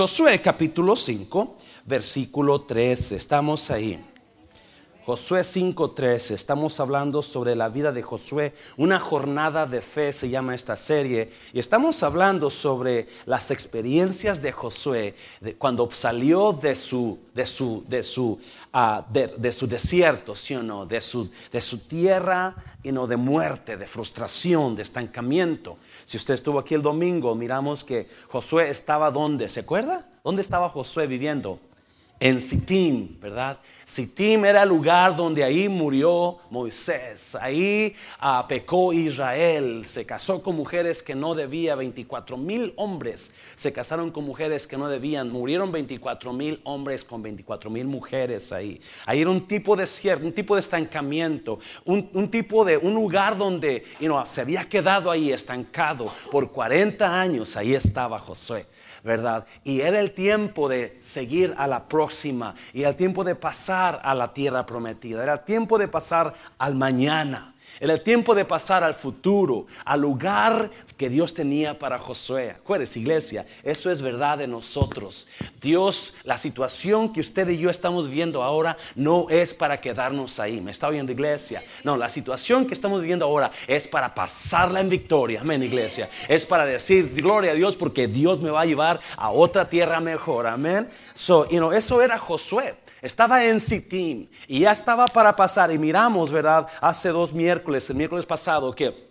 Josué capítulo 5, versículo 13. Estamos ahí. Josué 5:13, estamos hablando sobre la vida de Josué, una jornada de fe se llama esta serie, y estamos hablando sobre las experiencias de Josué cuando salió de su, de su, de su, ah, de su desierto, ¿sí o no? De su, de su tierra y no de muerte, de frustración, de estancamiento. Si usted estuvo aquí el domingo, miramos que Josué estaba donde, ¿se acuerda? ¿Dónde estaba Josué viviendo? En Sittim, ¿verdad? Sittim era el lugar donde ahí murió Moisés, ahí ah, pecó Israel, se casó con mujeres que no debía, 24 mil hombres se casaron con mujeres que no debían, murieron 24 mil hombres con 24 mil mujeres ahí. Ahí era un tipo de cierto, un tipo de estancamiento, un, tipo de, un lugar donde se había quedado ahí estancado por 40 años, ahí estaba Josué. ¿Verdad? Y era el tiempo de seguir a la próxima y el tiempo de pasar a la tierra prometida, era el tiempo de pasar al mañana. Era el tiempo de pasar al futuro, al lugar que Dios tenía para Josué. Acuérdense, iglesia, eso es verdad de nosotros. Dios, la situación que usted y yo estamos viendo ahora no es para quedarnos ahí. ¿Me está oyendo, iglesia? No, la situación que estamos viviendo ahora es para pasarla en victoria. Amén, iglesia. Es para decir gloria a Dios porque Dios me va a llevar a otra tierra mejor. Amén. So, you know, eso era Josué. Estaba en Sittim y ya estaba para pasar. Y miramos, ¿verdad? Hace dos miércoles, el miércoles pasado, que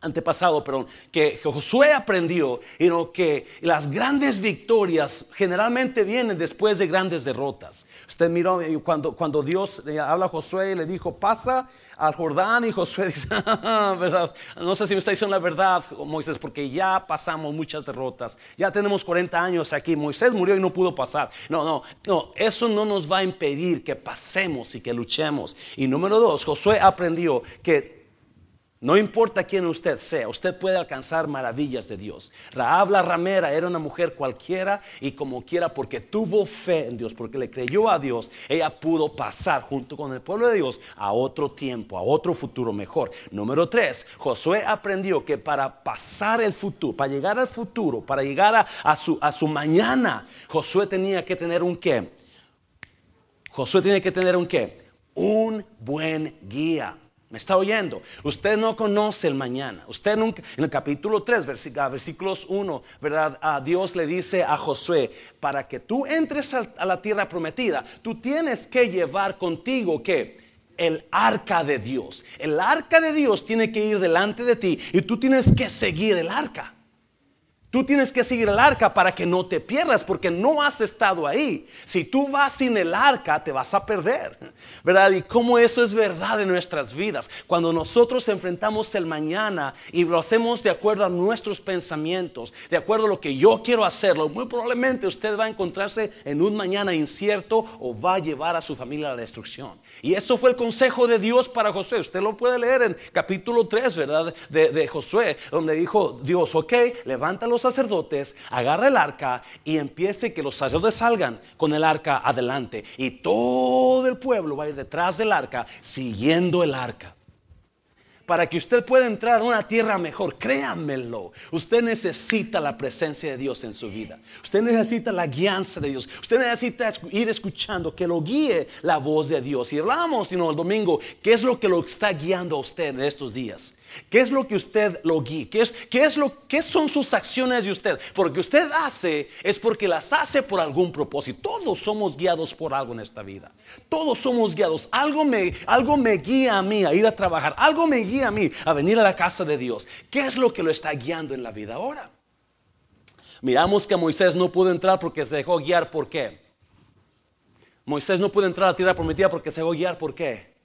antepasado, perdón, que Josué aprendió y que las grandes victorias generalmente vienen después de grandes derrotas. Usted miró cuando, cuando Dios habla a Josué y le dijo, pasa al Jordán y Josué dice. No sé si me está diciendo la verdad, Moisés, porque ya pasamos muchas derrotas. Ya tenemos 40 años aquí. Moisés murió y no pudo pasar. No, no, no, eso no nos va a impedir que pasemos y que luchemos. Y número dos, Josué aprendió que no importa quién usted sea, usted puede alcanzar maravillas de Dios. Raab la ramera era una mujer cualquiera y como quiera porque tuvo fe en Dios, porque le creyó a Dios, ella pudo pasar junto con el pueblo de Dios a otro tiempo, a otro futuro mejor. Número tres, Josué aprendió que para pasar el futuro, para llegar al futuro, para llegar a, su, a su mañana, Josué tenía que tener un qué. Josué tiene que tener un qué. Un buen guía. ¿Me está oyendo? Usted no conoce el mañana. Usted nunca, en el capítulo 3, versículos 1, ¿verdad? A Dios le dice a Josué, para que tú entres a, la tierra prometida, tú tienes que llevar contigo que el arca de Dios. El arca de Dios tiene que ir delante de ti y tú tienes que seguir el arca. Tú tienes que seguir el arca para que no te pierdas, porque no has estado ahí. Si tú vas sin el arca, te vas a perder. ¿Verdad? Y cómo eso es verdad en nuestras vidas. Cuando nosotros enfrentamos el mañana y lo hacemos de acuerdo a nuestros pensamientos, de acuerdo a lo que yo quiero hacerlo, muy probablemente usted va a encontrarse en un mañana incierto o va a llevar a su familia a la destrucción. Y eso fue el consejo de Dios para Josué. Usted lo puede leer en capítulo 3, ¿verdad? De, de Josué, donde dijo Dios, ok, levántalo sacerdotes, agarra el arca y empiece que los sacerdotes salgan con el arca adelante. Y todo el pueblo va a ir detrás del arca, siguiendo el arca para que usted pueda entrar a una tierra mejor. Créanmelo. Usted necesita la presencia de Dios en su vida. Usted necesita la guianza de Dios. Usted necesita ir escuchando que lo guíe la voz de Dios. Y hablamos el domingo, ¿qué es lo que lo está guiando a usted en estos días? ¿Qué es lo que usted lo guía? ¿Qué, es, lo, ¿Qué son sus acciones de usted? Porque usted hace es porque las hace por algún propósito. Todos somos guiados por algo en esta vida. Todos somos guiados. Algo me, algo me guía a mí a ir a trabajar. Algo me guía a mí a venir a la casa de Dios. ¿Qué es lo que lo está guiando en la vida ahora? Miramos que Moisés no pudo entrar porque se dejó guiar. ¿Por qué? Moisés no pudo entrar a la tierra prometida porque se dejó guiar. ¿Por qué?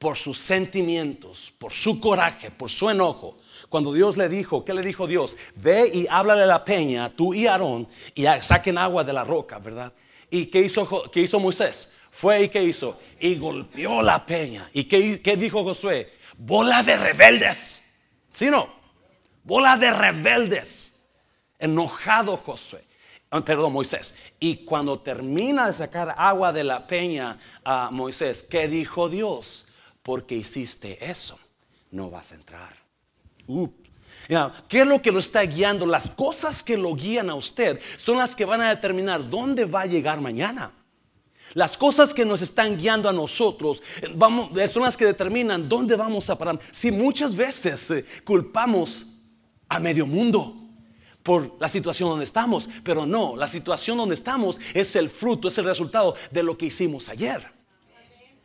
Por sus sentimientos, por su coraje, por su enojo. Cuando Dios le dijo, ¿qué le dijo Dios? Ve y háblale a la peña, tú y Aarón, y saquen agua de la roca, ¿verdad? ¿Y qué hizo, qué hizo Moisés? Fue y qué hizo? Y golpeó la peña. ¿Y qué, qué dijo Josué? Bola de rebeldes. ¿Sí no? Bola de rebeldes. Enojado Josué. Ah, perdón, Moisés. Y cuando termina de sacar agua de la peña a Moisés, ¿qué dijo Dios? Porque hiciste eso, no vas a entrar. ¿Qué es lo que lo está guiando? Las cosas que lo guían a usted son las que van a determinar dónde va a llegar mañana. Las cosas que nos están guiando a nosotros vamos, son las que determinan dónde vamos a parar. Si muchas veces eh, culpamos a medio mundo por la situación donde estamos, pero no, la situación donde estamos es el fruto, es el resultado de lo que hicimos ayer.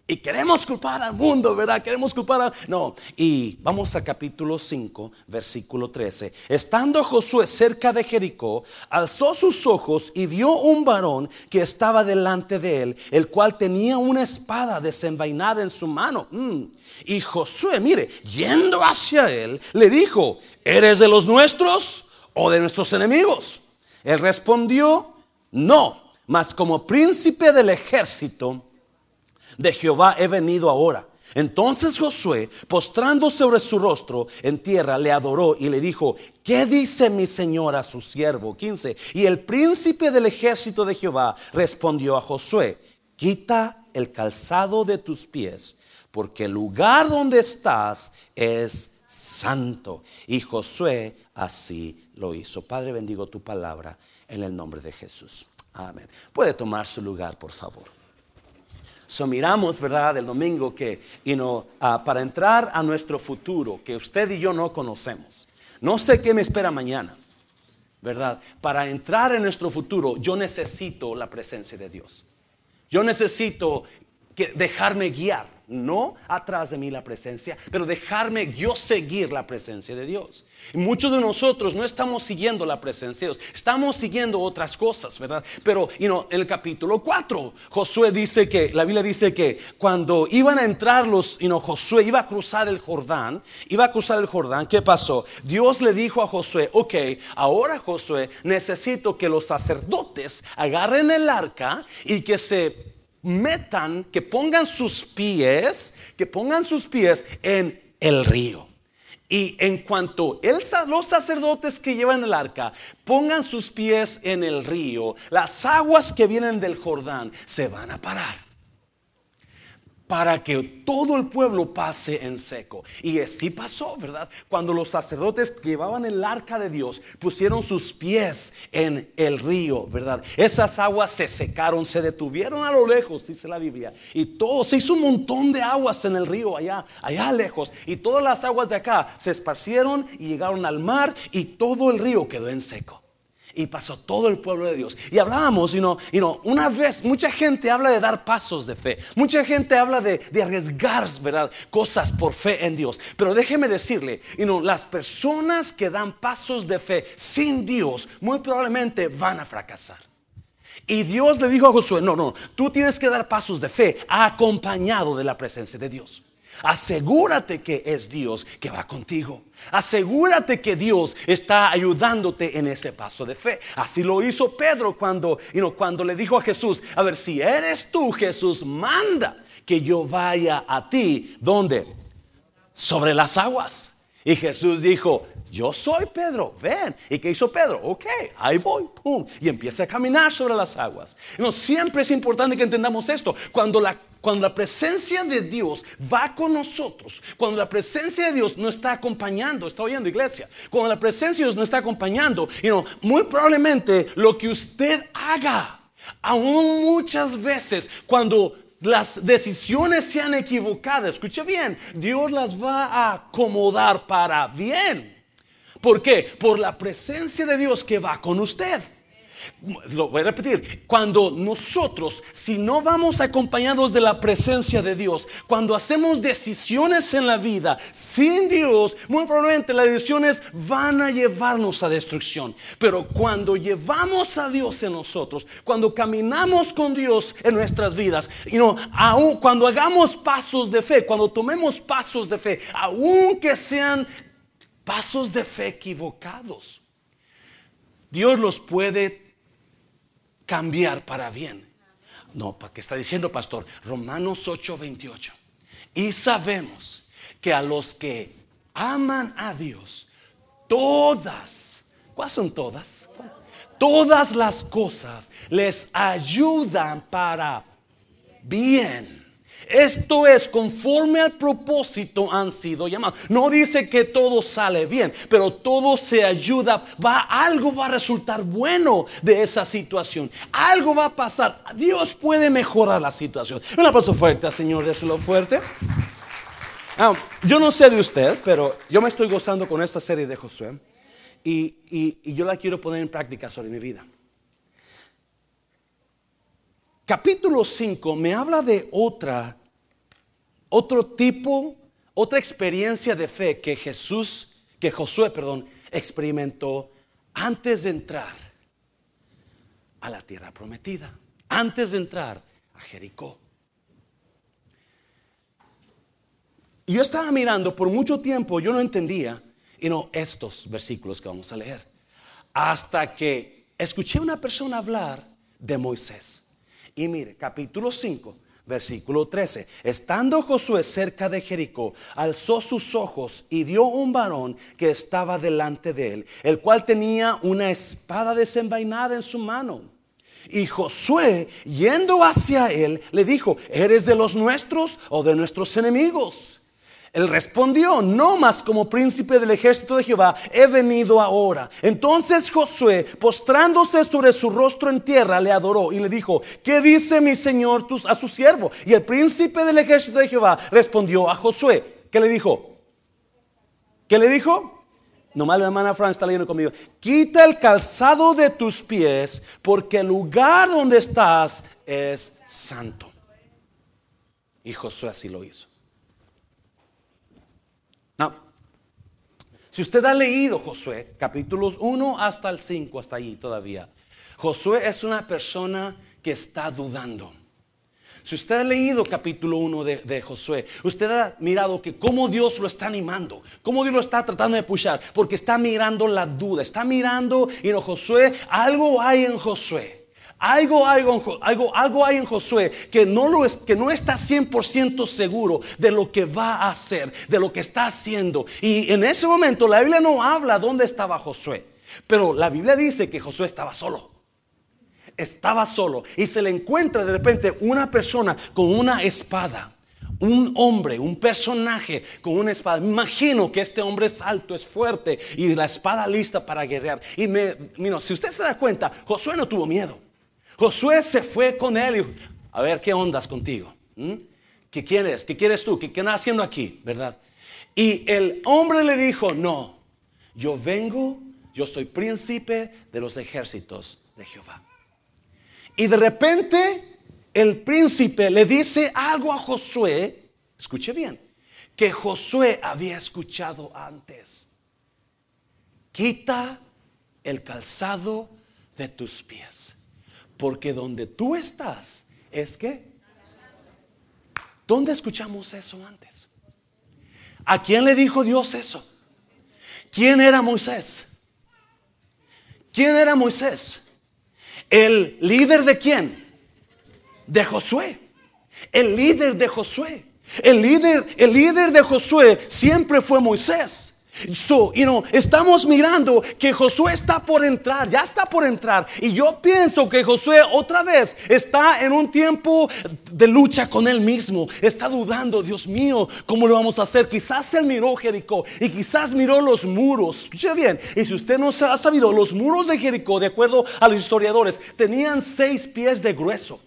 Y queremos culpar al mundo, ¿verdad? Queremos culpar a... No, y vamos a capítulo 5, versículo 13. Estando Josué cerca de Jericó, alzó sus ojos y vio un varón que estaba delante de él, el cual tenía una espada desenvainada en su mano. Mm. Y Josué, mire, yendo hacia él, le dijo, ¿eres de los nuestros o de nuestros enemigos? Él respondió, no, mas como príncipe del ejército de Jehová he venido ahora. Entonces Josué, postrando sobre su rostro en tierra, le adoró y le dijo, ¿qué dice mi señor a su siervo? 15. Y el príncipe del ejército de Jehová respondió a Josué, quita el calzado de tus pies, porque el lugar donde estás es santo. Y Josué así lo hizo. Padre, bendigo tu palabra en el nombre de Jesús. Amén. Puede tomar su lugar, por favor. So, miramos, ¿verdad?, el domingo que, ah, para entrar a nuestro futuro, que usted y yo no conocemos, no sé qué me espera mañana, ¿verdad? Para entrar en nuestro futuro, yo necesito la presencia de Dios. Yo necesito que dejarme guiar no atrás de mí la presencia, pero dejarme yo seguir la presencia de Dios. Muchos de nosotros no estamos siguiendo la presencia de Dios, estamos siguiendo otras cosas, ¿verdad? Pero en el capítulo 4, Josué dice que, la Biblia dice que cuando iban a entrar los, you Josué iba a cruzar el Jordán, iba a cruzar el Jordán, ¿qué pasó? Dios le dijo a Josué, ok, ahora Josué, necesito que los sacerdotes agarren el arca y que se metan, que pongan sus pies, que pongan sus pies en el río. Y en cuanto los sacerdotes que llevan el arca pongan sus pies en el río, las aguas que vienen del Jordán se van a parar para que todo el pueblo pase en seco. Y así pasó, ¿verdad? Cuando los sacerdotes llevaban el arca de Dios pusieron sus pies en el río, ¿verdad? Esas aguas se secaron, se detuvieron a lo lejos, dice la Biblia. Y todo, se hizo un montón de aguas en el río allá, allá lejos. Y todas las aguas de acá se esparcieron y llegaron al mar y todo el río quedó en seco y pasó todo el pueblo de Dios. Y hablábamos, y no, y no, una vez, mucha gente habla de dar pasos de fe, mucha gente habla de, de arriesgar, ¿verdad? Cosas por fe en Dios. Pero déjeme decirle, y no, las personas que dan pasos de fe sin Dios, muy probablemente van a fracasar. Y Dios le dijo a Josué, no, no, tú tienes que dar pasos de fe acompañado de la presencia de Dios. Asegúrate que es Dios que va contigo. Asegúrate que Dios está ayudándote en ese paso de fe. Así lo hizo Pedro cuando, cuando le dijo a Jesús, a ver, si eres tú Jesús, manda que yo vaya a ti. ¿Dónde? Sobre las aguas. Y Jesús dijo, yo soy Pedro, ven. ¿Y qué hizo Pedro? Ok, ahí voy, pum. Y empieza a caminar sobre las aguas. No, siempre es importante que entendamos esto. Cuando la, cuando la presencia de Dios va con nosotros, cuando la presencia de Dios no está acompañando, está oyendo iglesia, cuando la presencia de Dios no está acompañando, you muy probablemente lo que usted haga, aún muchas veces cuando las decisiones sean equivocadas, escuche bien, Dios las va a acomodar para bien. ¿Por qué? Por la presencia de Dios que va con usted. Lo voy a repetir, cuando nosotros, si no vamos acompañados de la presencia de Dios, cuando hacemos decisiones en la vida sin Dios, muy probablemente las decisiones van a llevarnos a destrucción. Pero cuando llevamos a Dios en nosotros, cuando caminamos con Dios en nuestras vidas, y no, aun cuando hagamos pasos de fe, cuando tomemos pasos de fe, aunque sean pasos de fe equivocados, Dios los puede cambiar para bien. No, ¿para qué está diciendo, pastor? Romanos 8, 28. Y sabemos que a los que aman a Dios, todas, ¿cuáles son todas? Todas las cosas les ayudan para bien. Esto es conforme al propósito han sido llamados. No dice que todo sale bien, pero todo se ayuda. Va, algo va a resultar bueno de esa situación. Algo va a pasar. Dios puede mejorar la situación. Un aplauso fuerte, Señor, déselo fuerte. Ah, yo no sé de usted, pero yo me estoy gozando con esta serie de Josué y, y yo la quiero poner en práctica sobre mi vida. Capítulo 5 me habla de otra, otro tipo, otra experiencia de fe que Jesús, que Josué, perdón, experimentó antes de entrar a la tierra prometida, antes de entrar a Jericó. Yo estaba mirando por mucho tiempo, yo no entendía, y no estos versículos que vamos a leer, hasta que escuché a una persona hablar de Moisés. Y mire, capítulo 5, versículo 13. Estando Josué cerca de Jericó, alzó sus ojos y vio un varón que estaba delante de él, el cual tenía una espada desenvainada en su mano. Y Josué, yendo hacia él, le dijo, ¿eres de los nuestros o de nuestros enemigos? Él respondió, no más como príncipe del ejército de Jehová, he venido ahora. Entonces Josué, postrándose sobre su rostro en tierra, le adoró y le dijo, ¿qué dice mi señor a su siervo? Y el príncipe del ejército de Jehová respondió a Josué, ¿qué le dijo? ¿Qué le dijo? Nomás la hermana Fran está leyendo conmigo. Quita el calzado de tus pies, porque el lugar donde estás es santo. Y Josué así lo hizo. Si usted ha leído Josué, capítulos 1 hasta el 5, hasta allí todavía, Josué es una persona que está dudando. Si usted ha leído capítulo 1 de, Josué, usted ha mirado que cómo Dios lo está animando, cómo Dios lo está tratando de pushar, porque está mirando la duda, está mirando, y no Josué, algo hay en Josué algo, algo, algo, algo hay en Josué que no, lo es, que no está 100% seguro de lo que va a hacer, de lo que está haciendo. Y en ese momento la Biblia no habla dónde estaba Josué, pero la Biblia dice que Josué estaba solo. Estaba solo y se le encuentra de repente una persona con una espada un hombre, un personaje con una espada. Imagino que este hombre es alto, es fuerte y la espada lista para guerrear. Y me, si usted se da cuenta, Josué no tuvo miedo. Josué se fue con él y a ver qué ondas contigo. ¿Mm? ¿Qué quieres? ¿Qué quieres tú? ¿Qué, qué haciendo aquí? ¿Verdad? Y el hombre le dijo, no, yo vengo, yo soy príncipe de los ejércitos de Jehová. Y de repente el príncipe le dice algo a Josué, escuche bien, que Josué había escuchado antes. Quita el calzado de tus pies. Porque donde tú estás es que... ¿Dónde escuchamos eso antes? ¿A quién le dijo Dios eso? ¿Quién era Moisés? ¿Quién era Moisés? ¿El líder de quién? De Josué. El líder de Josué. El líder, el líder de Josué siempre fue Moisés. So, you know, estamos mirando que Josué está por entrar, ya está por entrar. Y yo pienso que Josué otra vez está en un tiempo de lucha con él mismo. Está dudando, Dios mío, ¿cómo lo vamos a hacer? Quizás él miró Jericó y quizás miró los muros. Escuche bien, y si usted no ha sabido, los muros de Jericó, de acuerdo a los historiadores, tenían seis pies de grueso.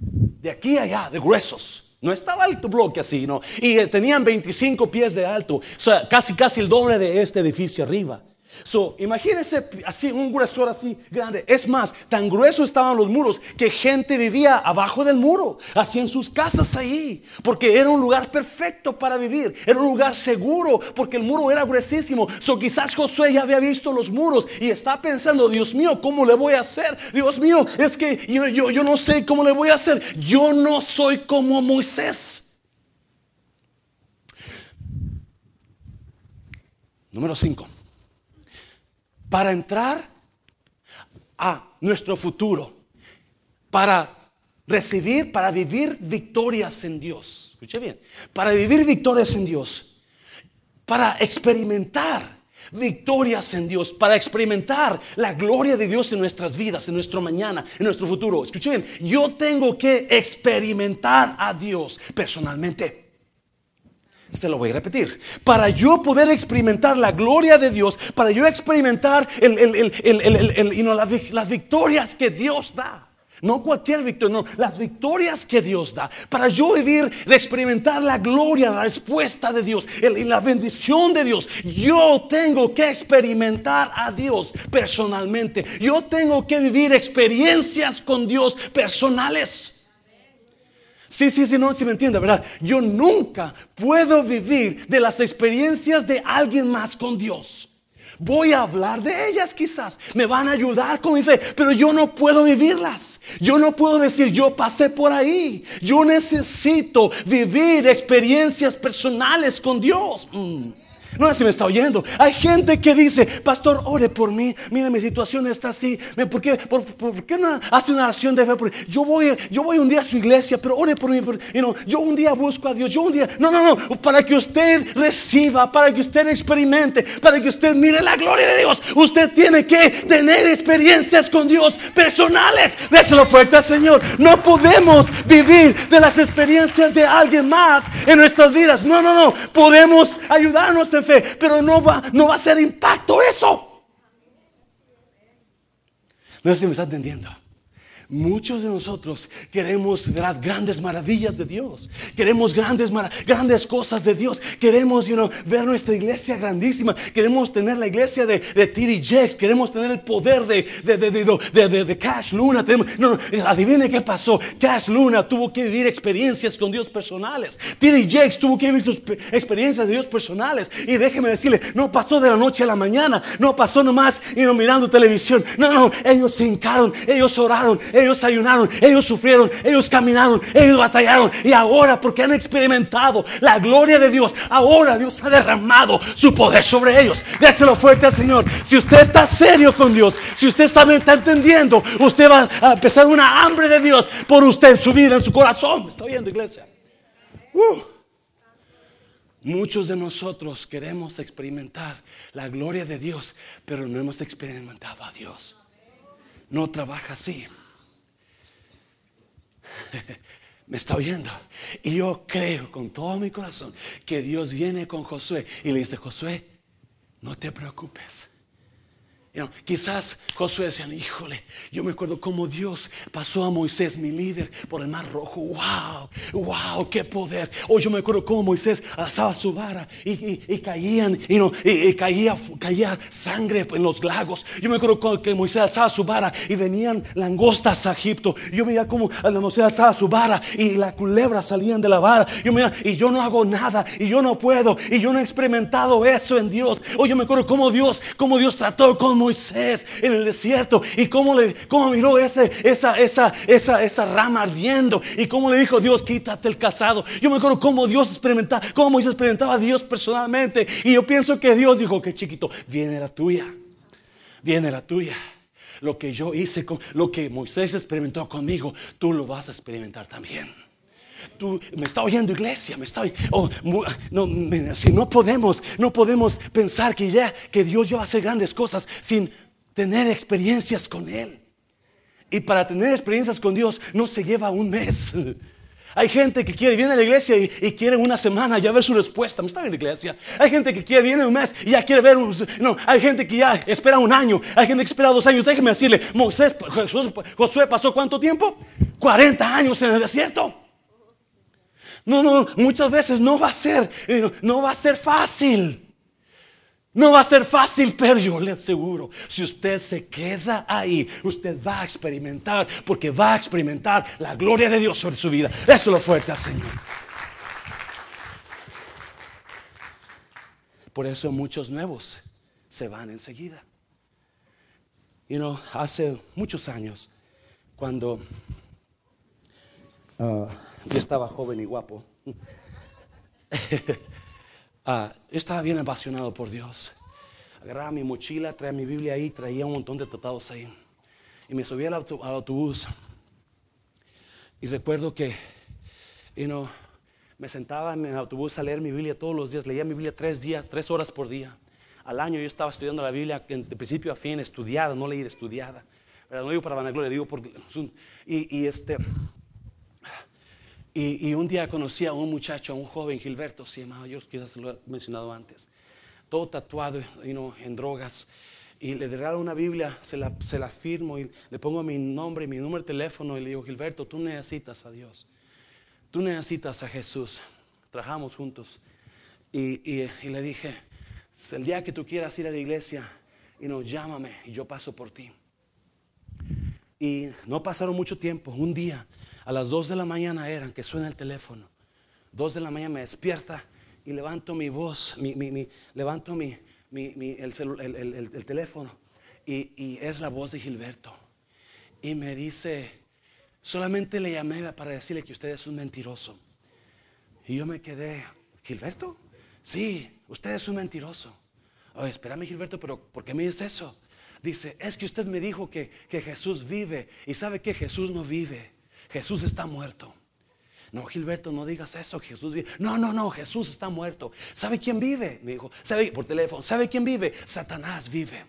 De aquí a allá, de gruesos. No estaba alto bloque así, ¿no? Y tenían 25 pies de alto, o sea, casi casi el doble de este edificio arriba. So, imagínense así, un gruesor así grande. Es más, tan grueso estaban los muros que gente vivía abajo del muro, así en sus casas ahí, porque era un lugar perfecto para vivir, era un lugar seguro, porque el muro era gruesísimo. So, quizás Josué ya había visto los muros y está pensando, Dios mío, ¿cómo le voy a hacer? Dios mío, es que yo, yo, yo no sé cómo le voy a hacer. Yo no soy como Moisés. Número 5 para entrar a nuestro futuro, para recibir, para vivir victorias en Dios. Escuche bien, para vivir victorias en Dios, para experimentar victorias en Dios, para experimentar la gloria de Dios en nuestras vidas, en nuestro mañana, en nuestro futuro. Escuchen, yo tengo que experimentar a Dios personalmente. Se lo voy a repetir. Para yo poder experimentar la gloria de Dios, para yo experimentar las victorias que Dios da. No cualquier victoria, no, las victorias que Dios da. Para yo vivir, experimentar la gloria, la respuesta de Dios y la bendición de Dios. Yo tengo que experimentar a Dios personalmente. Yo tengo que vivir experiencias con Dios personales. Sí, sí, sí, no, si me entiende, ¿verdad? Yo nunca puedo vivir de las experiencias de alguien más con Dios. Voy a hablar de ellas quizás. Me van a ayudar con mi fe. Pero yo no puedo vivirlas. Yo no puedo decir, yo pasé por ahí. Yo necesito vivir experiencias personales con Dios. Mm. No si me está oyendo. Hay gente que dice, pastor, ore por mí. Mira, mi situación está así. ¿Por qué, por, qué no hace una oración de fe? Yo voy, yo voy un día a su iglesia, pero ore por mí. yo un día busco a Dios. Yo un día, no, no, no. Para que usted reciba, para que usted experimente, para que usted mire la gloria de Dios. Usted tiene que tener experiencias con Dios personales. Déselo fuerte al Señor. No podemos vivir de las experiencias de alguien más en nuestras vidas. No, no, no. Podemos ayudarnos en pero no va, no va a ser impacto eso. No sé si me está entendiendo. Muchos de nosotros queremos grandes maravillas de Dios. Queremos grandes, grandes cosas de Dios. Queremos ver nuestra iglesia grandísima. Queremos tener la iglesia de, de T.D. Jakes. Queremos tener el poder de, de, de Cash Luna. no, no, adivine qué pasó. Cash Luna tuvo que vivir experiencias con Dios personales. T.D. Jakes tuvo que vivir sus experiencias de Dios personales. Y déjeme decirle, no pasó de la noche a la mañana. No pasó nomás y no mirando televisión. No, no, ellos se hincaron. Ellos oraron ellos ayunaron, ellos sufrieron, ellos caminaron, ellos batallaron. Y ahora, porque han experimentado la gloria de Dios, ahora Dios ha derramado su poder sobre ellos. Déselo fuerte al Señor. Si usted está serio con Dios, si usted está, está entendiendo, usted va a empezar una hambre de Dios por usted en su vida, en su corazón. ¿Me está viendo, iglesia? Uh. Muchos de nosotros queremos experimentar la gloria de Dios, pero no hemos experimentado a Dios. No trabaja así. me está oyendo. Y yo creo con todo mi corazón que Dios viene con Josué y le dice, Josué, no te preocupes quizás Josué decía, híjole, yo me acuerdo cómo Dios pasó a Moisés, mi líder, por el mar rojo. Wow, wow, qué poder. O yo me acuerdo cómo Moisés alzaba su vara y, caían, y, caía, caía sangre en los lagos. Yo me acuerdo que Moisés alzaba su vara y venían langostas a Egipto. Yo veía cómo Moisés alzaba su vara y las culebras salían de la vara. Yo mira, y yo no hago nada, y yo no puedo, y yo no he experimentado eso en Dios. O yo me acuerdo cómo Dios, cómo Dios trató con Moisés en el desierto y cómo, le, cómo miró ese, esa, esa, esa, esa rama ardiendo y cómo le dijo Dios, quítate el calzado. Yo me acuerdo cómo Dios experimentaba, cómo Moisés experimentaba a Dios personalmente. Y yo pienso que Dios dijo, que chiquito, viene la tuya, viene la tuya. Lo que yo hice, con, lo que Moisés experimentó conmigo, tú lo vas a experimentar también. Tú me está oyendo iglesia, me está oh, no, si no podemos, no podemos pensar que ya que Dios ya va a hacer grandes cosas sin tener experiencias con él. Y para tener experiencias con Dios no se lleva un mes. Hay gente que quiere, viene a la iglesia y, quiere una semana ya ver su respuesta. ¿Me está en la iglesia? Hay gente que quiere, viene un mes y ya quiere ver un... No, hay gente que ya espera un año. Hay gente que espera dos años. Déjeme decirle, Moisés, Josué pasó cuánto tiempo? 40 años en el desierto. No, no, muchas veces no va a ser, eh, no va a ser fácil. No va a ser fácil, pero yo le aseguro, si usted se queda ahí, usted va a experimentar, porque va a experimentar la gloria de Dios sobre su vida. Eso es lo fuerte al Señor. Por eso muchos nuevos se van enseguida. Y no, hace muchos años, cuando uh, yo estaba joven y guapo. Ah, estaba bien apasionado por Dios. Agarraba mi mochila, traía mi Biblia ahí, traía un montón de tratados ahí. Y me subí al, autobús. Y recuerdo que, you me sentaba en el autobús a leer mi Biblia todos los días. Leía mi Biblia tres días, tres horas por día. al año yo estaba estudiando la Biblia de principio a fin, estudiada, no leída, estudiada. Pero no digo para vanagloria, digo porque... Y, y este... Y, un día conocí a un muchacho, a un joven, Gilberto, se llamaba, yo quizás lo he mencionado antes, todo tatuado en drogas. Y le regalo una Biblia, se la, firmo y le pongo mi nombre y mi número de teléfono y le digo, Gilberto, tú necesitas a Dios. Tú necesitas a Jesús. Trabajamos juntos. Y, le dije, el día que tú quieras ir a la iglesia, y nos llámame y yo paso por ti. Y no pasaron mucho tiempo, un día, a las 2 de la mañana eran que suena el teléfono. 2 de la mañana me despierta y levanto mi voz, mi, levanto mi, el, teléfono y, y es la voz de Gilberto. Y me dice, solamente le llamé para decirle que usted es un mentiroso. Y yo me quedé, ¿Gilberto? Sí, usted es un mentiroso. Oye, espérame Gilberto, pero ¿por qué me dice eso? Dice, es que usted me dijo que, Jesús vive y sabe que Jesús no vive. Jesús está muerto. No, Gilberto, no digas eso, Jesús vive. No, no, no, Jesús está muerto. ¿Sabe quién vive? Me dijo, ¿sabe por teléfono? ¿Sabe quién vive? Satanás vive.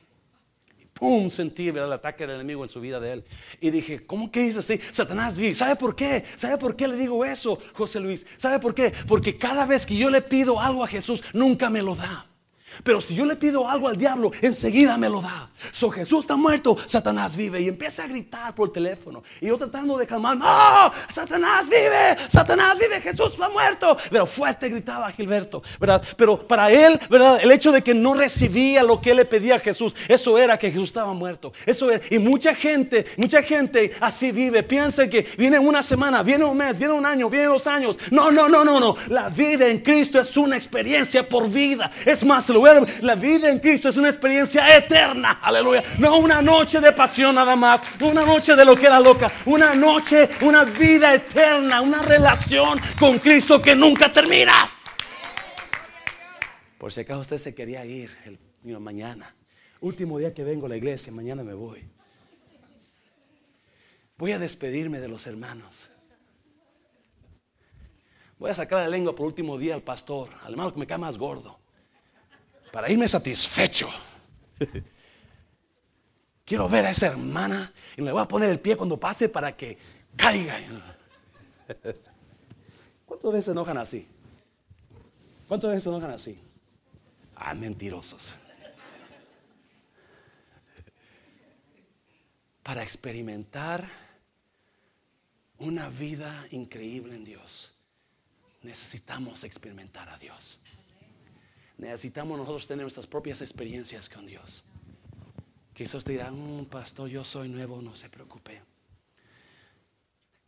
Y pum, sentí el ataque del enemigo en su vida de él. Y dije, ¿cómo que dice así? Satanás vive. ¿Sabe por qué? ¿Sabe por qué le digo eso, José Luis? ¿Sabe por qué? Porque cada vez que yo le pido algo a Jesús, nunca me lo da. Pero si yo le pido algo al diablo, enseguida me lo da. So Jesús está muerto, Satanás vive. Y empieza a gritar por teléfono. Y yo tratando de calmar, ¡No! Satanás vive, Satanás vive, Jesús va muerto. Pero fuerte gritaba Gilberto, ¿verdad? Pero para él, ¿verdad? El hecho de que no recibía lo que él le pedía a Jesús, eso era que Jesús estaba muerto. Eso es. Y mucha gente, mucha gente así vive. Piensa que viene una semana, viene un mes, viene un año, viene dos años. No, no, no, no, no. La vida en Cristo es una experiencia por vida. Es más, lo la vida en Cristo es una experiencia eterna. Aleluya. No una noche de pasión nada más. una noche de lo que era loca. Una noche, una vida eterna. Una relación con Cristo que nunca termina. Por si acaso usted se quería ir mañana. Último día que vengo a la iglesia. Mañana me voy. Voy a despedirme de los hermanos. Voy a sacar la lengua por último día al pastor, al hermano que me cae más gordo para irme satisfecho. Quiero ver a esa hermana y le voy a poner el pie cuando pase para que caiga. ¿Cuántas veces se enojan así? ¿Cuántas veces se enojan así? Ah, mentirosos. Para experimentar una vida increíble en Dios, necesitamos experimentar a Dios. Necesitamos nosotros tener nuestras propias experiencias con Dios. Quizás usted dirá, un mm, pastor, yo soy nuevo, no se preocupe.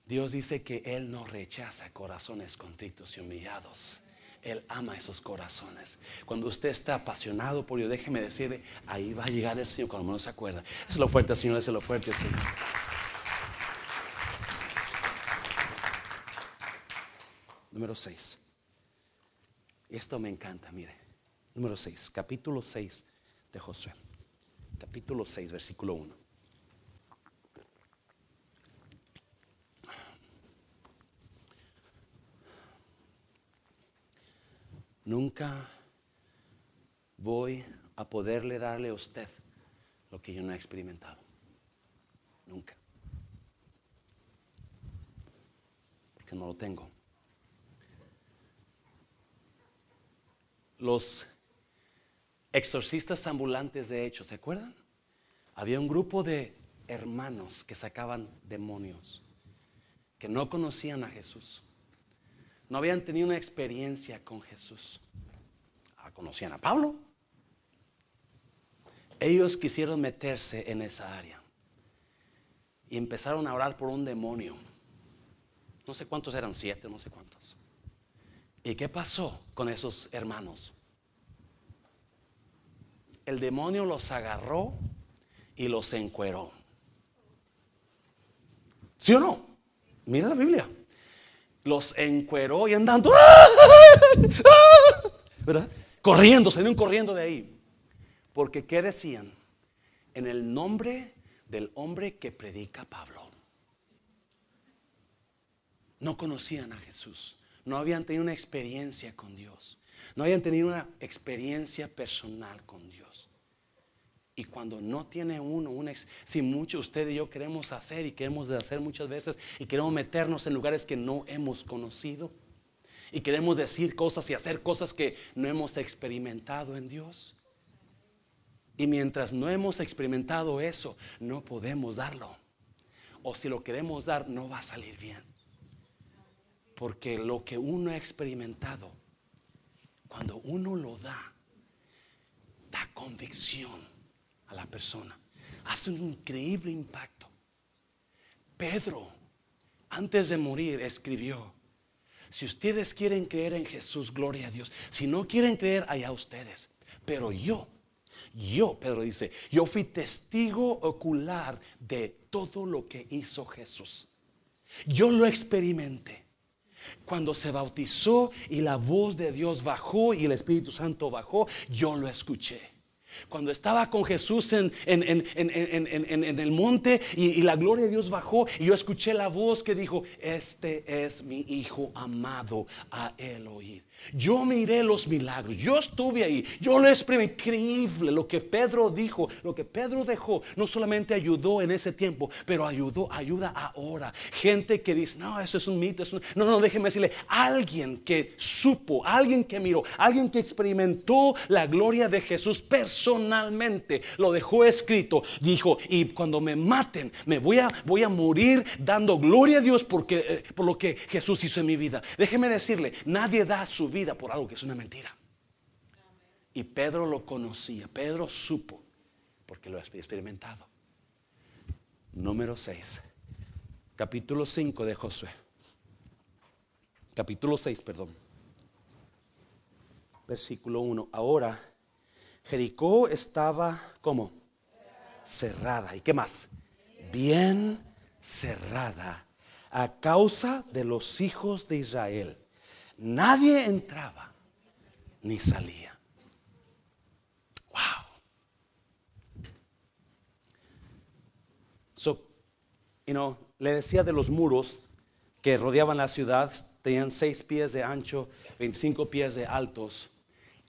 Dios dice que Él no rechaza corazones contritos y humillados. Él ama esos corazones. Cuando usted está apasionado por Dios, déjeme decirle, ahí va a llegar el Señor cuando no se acuerda. Es lo fuerte, Señor, es lo fuerte, Señor. Número 6. Esto me encanta, mire. Número 6, capítulo 6 de Josué. Capítulo 6, versículo 1. Nunca voy a poderle darle a usted lo que yo no he experimentado. Nunca. Porque no lo tengo. Los exorcistas ambulantes de hecho, ¿se acuerdan? Había un grupo de hermanos que sacaban demonios, que no conocían a Jesús, no habían tenido una experiencia con Jesús. Ah, conocían a Pablo. Ellos quisieron meterse en esa área y empezaron a orar por un demonio. No sé cuántos eran, siete, no sé cuántos. ¿Y qué pasó con esos hermanos? El demonio los agarró y los encueró. ¿Sí o no? Mira la Biblia. Los encueró y andando. ¿Verdad? Corriendo, salieron corriendo de ahí. Porque ¿qué decían? En el nombre del hombre que predica Pablo. No conocían a Jesús. No habían tenido una experiencia con Dios. no hayan tenido una experiencia personal con Dios. Y cuando no tiene uno, una, si mucho usted y yo queremos hacer y queremos hacer muchas veces y queremos meternos en lugares que no hemos conocido y queremos decir cosas y hacer cosas que no hemos experimentado en Dios. Y mientras no hemos experimentado eso, no podemos darlo. O si lo queremos dar, no va a salir bien. Porque lo que uno ha experimentado, cuando uno lo da, da convicción a la persona. Hace un increíble impacto. Pedro, antes de morir, escribió, si ustedes quieren creer en Jesús, gloria a Dios. Si no quieren creer, allá ustedes. Pero yo, yo, Pedro dice, yo fui testigo ocular de todo lo que hizo Jesús. Yo lo experimenté. Cuando se bautizó y la voz de Dios bajó y el Espíritu Santo bajó, yo lo escuché. Cuando estaba con Jesús en, el monte y, la gloria de Dios bajó y yo escuché la voz que dijo, este es mi Hijo amado, a él oír. Yo miré los milagros, yo estuve ahí, yo lo experimenté. Increíble lo que Pedro dijo, lo que Pedro dejó, no solamente ayudó en ese tiempo, pero ayudó, ayuda ahora. Gente que dice, no, eso es un mito. No, no, déjeme decirle, alguien que supo, alguien que miró, alguien que experimentó la gloria de Jesús personalmente, lo dejó escrito. Dijo, y cuando me maten, me voy a, voy a morir dando gloria a Dios porque, eh, por lo que Jesús hizo en mi vida. Déjeme decirle, nadie da su vida por algo que es una mentira. Y Pedro lo conocía, Pedro supo, porque lo había experimentado. Número 6, capítulo 5 de Josué. Capítulo 6, perdón. Versículo 1. Ahora, Jericó estaba como cerrada. ¿Y qué más? Bien cerrada a causa de los hijos de Israel Nadie entraba ni salía. Wow. So, you le decía de los muros que rodeaban la ciudad, tenían seis pies de ancho, 25 pies de altos.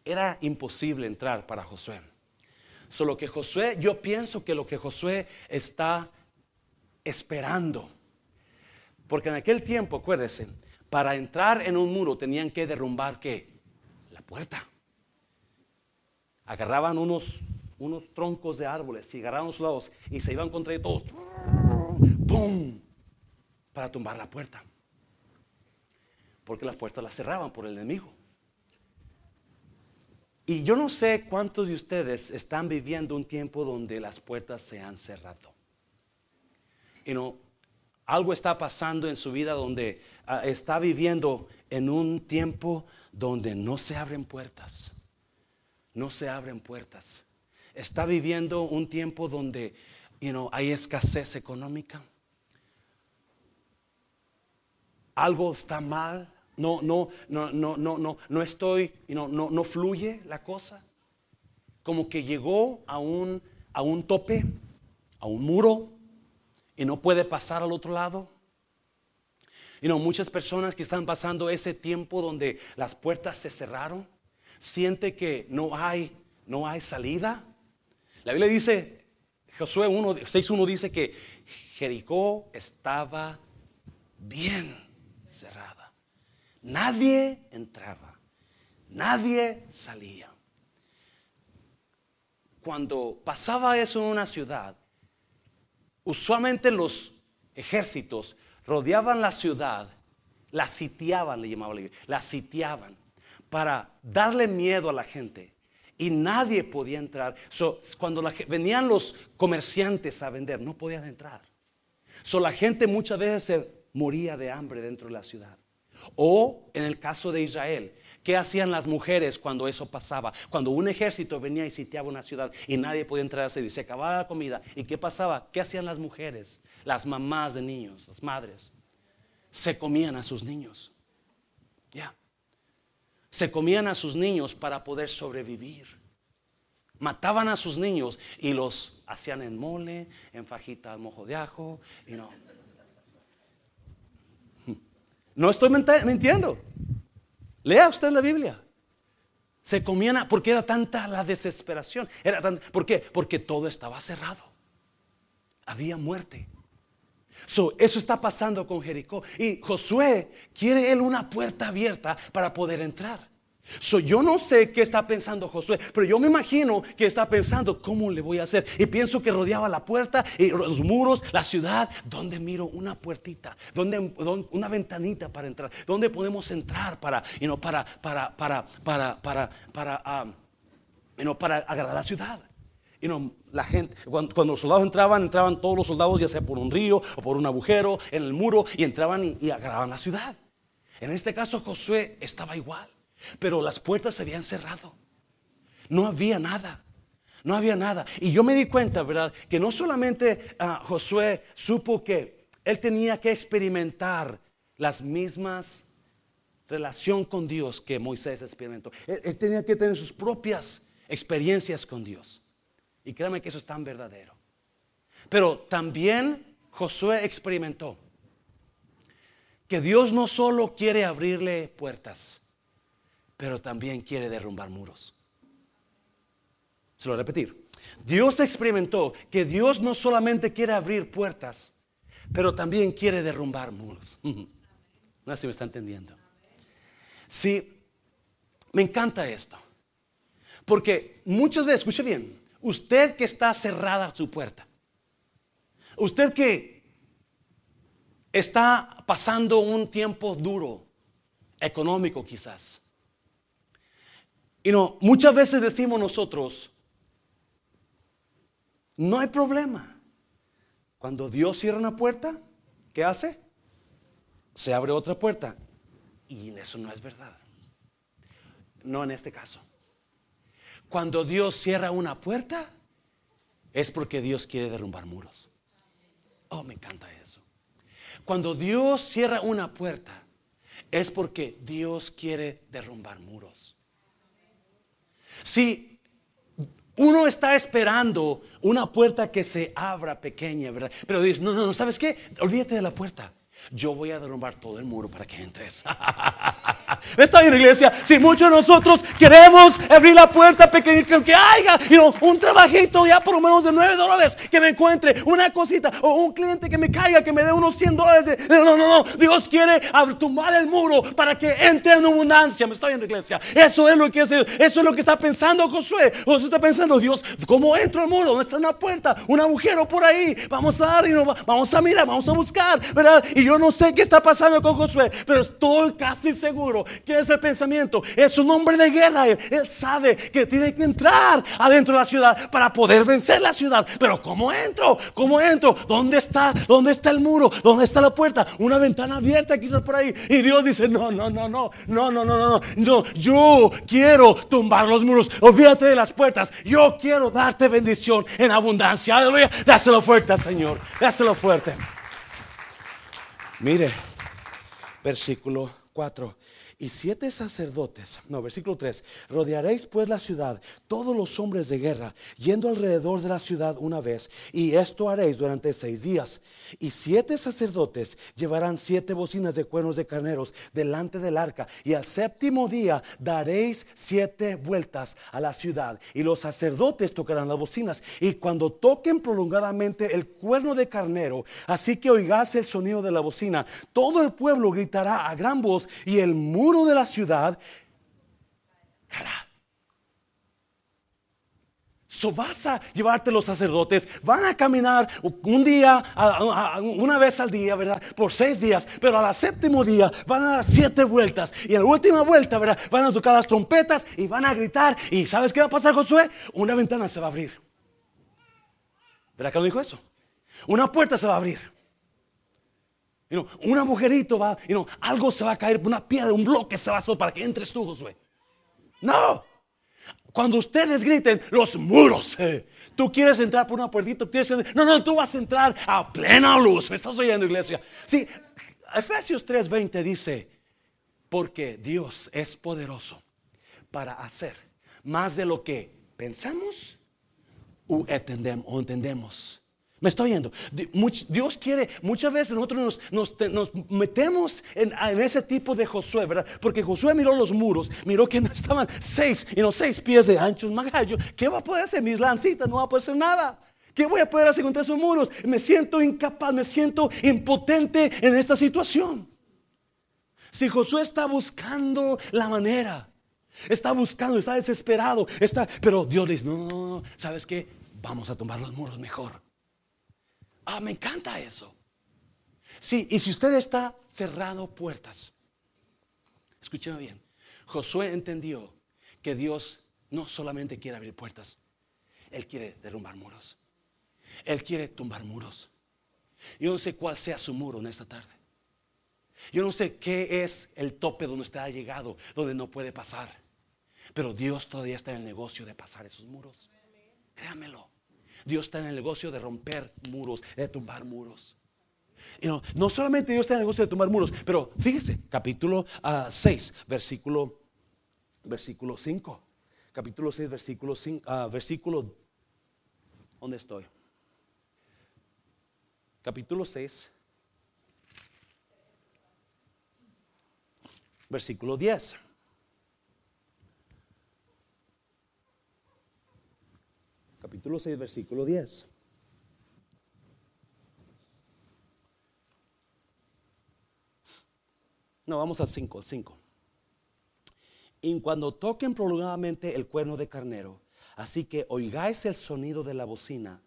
Era imposible entrar para Josué. Solo que Josué, yo pienso que lo que Josué está esperando, porque en aquel tiempo, acuérdese, para entrar en un muro tenían que derrumbar qué? La puerta. Agarraban unos, unos troncos de árboles y agarraban los lados y se iban contra todos. ¡Pum! Para tumbar la puerta. Porque las puertas las cerraban por el enemigo. Y yo no sé cuántos de ustedes están viviendo un tiempo donde las puertas se han cerrado. Y no, algo está pasando en su vida donde ah, está viviendo en un tiempo donde no se abren puertas. No se abren puertas. Está viviendo un tiempo donde hay escasez económica. Algo está mal. No, no, no, no, no, no, no estoy, no, no fluye la cosa. Como que llegó a un, a un tope, a un muro y no puede pasar al otro lado. Y no, muchas personas que están pasando ese tiempo donde las puertas se cerraron, siente que no hay, no hay salida. La Biblia dice, Josué 1, 6.1 dice que Jericó estaba bien cerrada. Nadie entraba, nadie salía. Cuando pasaba eso en una ciudad, Usualmente los ejércitos rodeaban la ciudad, la sitiaban, le llamaba la sitiaban para darle miedo a la gente y nadie podía entrar. cuando venían los comerciantes a vender, no podían entrar. So, la gente muchas veces se moría de hambre dentro de la ciudad. O en el caso de Israel, ¿Qué hacían las mujeres cuando eso pasaba? Cuando un ejército venía y sitiaba una ciudad y nadie podía entrar a y se acababa la comida. ¿Y qué pasaba? ¿Qué hacían las mujeres? Las mamás de niños, las madres. Se comían a sus niños. Ya. Se comían a sus niños para poder sobrevivir. Mataban a sus niños y los hacían en mole, en fajita al mojo de ajo. Y no. no estoy mintiendo. Lea usted la Biblia. Se comían, porque era tanta la desesperación. Era tan, ¿Por qué? Porque todo estaba cerrado. Había muerte. eso está pasando con Jericó. Y Josué quiere él una puerta abierta para poder entrar. So, yo no sé qué está pensando Josué, pero yo me imagino que está pensando cómo le voy a hacer. Y pienso que rodeaba la puerta y los muros, la ciudad, donde miro una puertita, donde, una ventanita para entrar, donde podemos entrar para, you para, para, para, para, para, para, um, para agarrar la ciudad. Y la gente, cuando, los soldados entraban, entraban todos los soldados, ya sea por un río o por un agujero en el muro, y entraban y, y la ciudad. En este caso, Josué estaba igual. Pero las puertas se habían cerrado. No había nada. No había nada. Y yo me di cuenta, ¿verdad? Que no solamente ah, Josué supo que él tenía que experimentar las mismas relación con Dios que Moisés experimentó. Él, tenía que tener sus propias experiencias con Dios. Y créame que eso es tan verdadero. Pero también Josué experimentó que Dios no solo quiere abrirle puertas, pero también quiere derrumbar muros. Se lo voy a repetir. Dios experimentó que Dios no solamente quiere abrir puertas, pero también quiere derrumbar muros. No sé si me está entendiendo. Sí, me encanta esto. Porque muchas veces, escuche bien, usted que está cerrada su puerta, usted que está pasando un tiempo duro, económico quizás, y no, muchas veces decimos nosotros, no hay problema. Cuando Dios cierra una puerta, ¿qué hace? Se abre otra puerta. Y eso no es verdad. No en este caso. Cuando Dios cierra una puerta, es porque Dios quiere derrumbar muros. Oh, me encanta eso. Cuando Dios cierra una puerta, es porque Dios quiere derrumbar muros. Si uno está esperando una puerta que se abra pequeña, ¿verdad? Pero dices, no, no, no, ¿sabes qué? Olvídate de la puerta. Yo voy a derrumbar todo el muro para que entres. Está bien, iglesia. Si muchos de nosotros queremos abrir la puerta pequeñita, que haya un trabajito ya por lo menos de 9 dólares, que me encuentre una cosita, o un cliente que me caiga, que me dé unos 100 dólares. De, no, no, no. Dios quiere tumbar el muro para que entre en abundancia. Me está viendo, iglesia. Eso es lo que eso es lo que está pensando Josué. Josué está pensando, Dios, ¿cómo entro al muro? ¿Dónde está una puerta? Un agujero por ahí. Vamos a dar y no, vamos a mirar, vamos a buscar, ¿verdad? Y yo no sé qué está pasando con Josué, pero estoy casi seguro que ese pensamiento es un hombre de guerra. Él, él sabe que tiene que entrar adentro de la ciudad para poder vencer la ciudad. Pero ¿cómo entro? ¿Cómo entro? ¿Dónde está? ¿Dónde está el muro? ¿Dónde está la puerta? Una ventana abierta quizás por ahí. Y Dios dice, no, no, no, no, no, no, no, no, no. Yo quiero tumbar los muros. Olvídate de las puertas. Yo quiero darte bendición en abundancia. Aleluya. Dáselo fuerte, Señor. Dáselo fuerte. Mire, versículo 4 y siete sacerdotes, no, versículo 3, rodearéis pues la ciudad, todos los hombres de guerra, yendo alrededor de la ciudad una vez, y esto haréis durante seis días. Y siete sacerdotes llevarán siete bocinas de cuernos de carneros delante del arca, y al séptimo día daréis siete vueltas a la ciudad, y los sacerdotes tocarán las bocinas, y cuando toquen prolongadamente el cuerno de carnero, así que oigáis el sonido de la bocina, todo el pueblo gritará a gran voz, y el muro de la ciudad So vas a llevarte los sacerdotes, van a caminar un día, una vez al día, ¿verdad? Por seis días, pero al séptimo día van a dar siete vueltas. Y en la última vuelta, ¿verdad? Van a tocar las trompetas y van a gritar. ¿Y sabes qué va a pasar, Josué? Una ventana se va a abrir. ¿Verdad que no dijo eso? Una puerta se va a abrir un agujerito va, algo se va a caer, una piedra, un bloque se va a soltar para que entres tú, Josué. No. Cuando ustedes griten, los muros. Eh, tú quieres entrar por una puertita, no, no, tú vas a entrar a plena luz. ¿Me estás oyendo, iglesia? Sí, Efesios 3:20 dice, porque Dios es poderoso para hacer más de lo que pensamos o entendemos Me estoy yendo. Dios quiere, muchas veces nosotros nos, metemos en, ese tipo de Josué, ¿verdad? Porque Josué miró los muros, miró que no estaban seis, y no seis pies de anchos, magallo. ¿Qué va a poder hacer? Mis lancitas no va a poder hacer nada. ¿Qué voy a poder hacer contra esos muros? Me siento incapaz, me siento impotente en esta situación. Si Josué está buscando la manera, está buscando, está desesperado, está, pero Dios dice, no, no, no, ¿sabes qué? Vamos a tomar los muros mejor. Ah, me encanta eso. Sí, y si usted está cerrado puertas, escúcheme bien, Josué entendió que Dios no solamente quiere abrir puertas, Él quiere derrumbar muros. Él quiere tumbar muros. Yo no sé cuál sea su muro en esta tarde. Yo no sé qué es el tope donde usted ha llegado, donde no puede pasar. Pero Dios todavía está en el negocio de pasar esos muros. Créamelo. Dios está en el negocio de romper muros, de tumbar muros. no solamente Dios está en el negocio de tumbar muros, pero fíjese, capítulo 6, ah, versículo, versículo 5. Capítulo 6, versículo 5, ah, versículo, ¿dónde estoy? Capítulo 6, versículo 10. Capítulo 6, versículo 10. No, vamos al 5, al 5. Y cuando toquen prolongadamente el cuerno de carnero, así que oigáis el sonido de la bocina,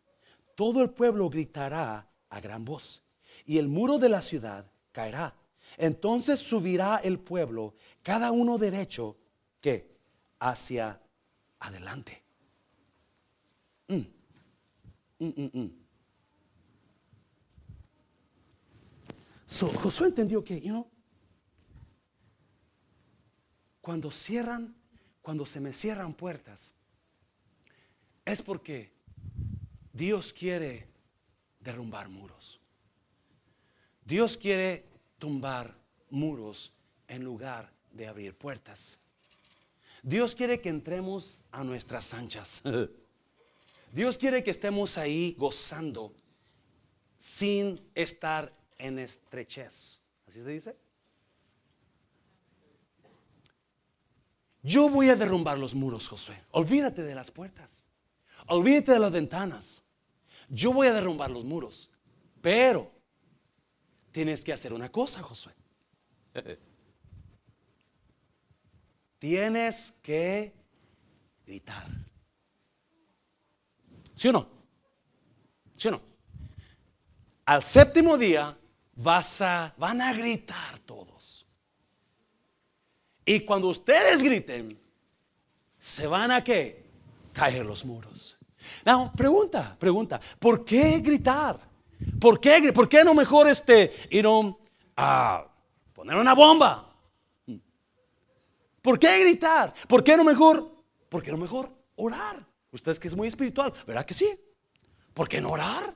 todo el pueblo gritará a gran voz, y el muro de la ciudad caerá. Entonces subirá el pueblo, cada uno derecho, que hacia adelante. Mm. So, Josué entendió que, you know, cuando cierran, cuando se me cierran puertas, es porque Dios quiere derrumbar muros. Dios quiere tumbar muros en lugar de abrir puertas. Dios quiere que entremos a nuestras anchas. Dios quiere que estemos ahí gozando sin estar en estrechez. ¿Así se dice? Yo voy a derrumbar los muros, Josué. Olvídate de las puertas. Olvídate de las ventanas. Yo voy a derrumbar los muros. Pero tienes que hacer una cosa, Josué. tienes que gritar. ¿Sí o no? ¿Sí o no? Al séptimo día vas a, van a gritar todos. Y cuando ustedes griten, se van a qué? Caer los muros. No, pregunta, pregunta, ¿por qué gritar? ¿Por qué, por qué no mejor este, ir a poner una bomba? ¿Por qué gritar? ¿Por qué no mejor? ¿Por qué no mejor orar? Ustedes que es muy espiritual, ¿verdad que sí? ¿Por qué no orar?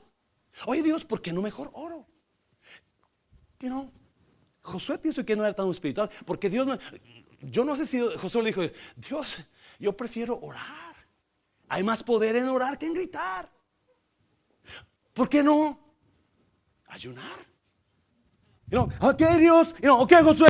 Oye Dios, ¿por qué no mejor oro? ¿Qué no? Josué pienso que no era tan espiritual, porque Dios no, yo no sé si Josué le dijo, Dios, yo prefiero orar. Hay más poder en orar que en gritar. ¿Por qué no? Ayunar. You ok Dios, you ok Josué,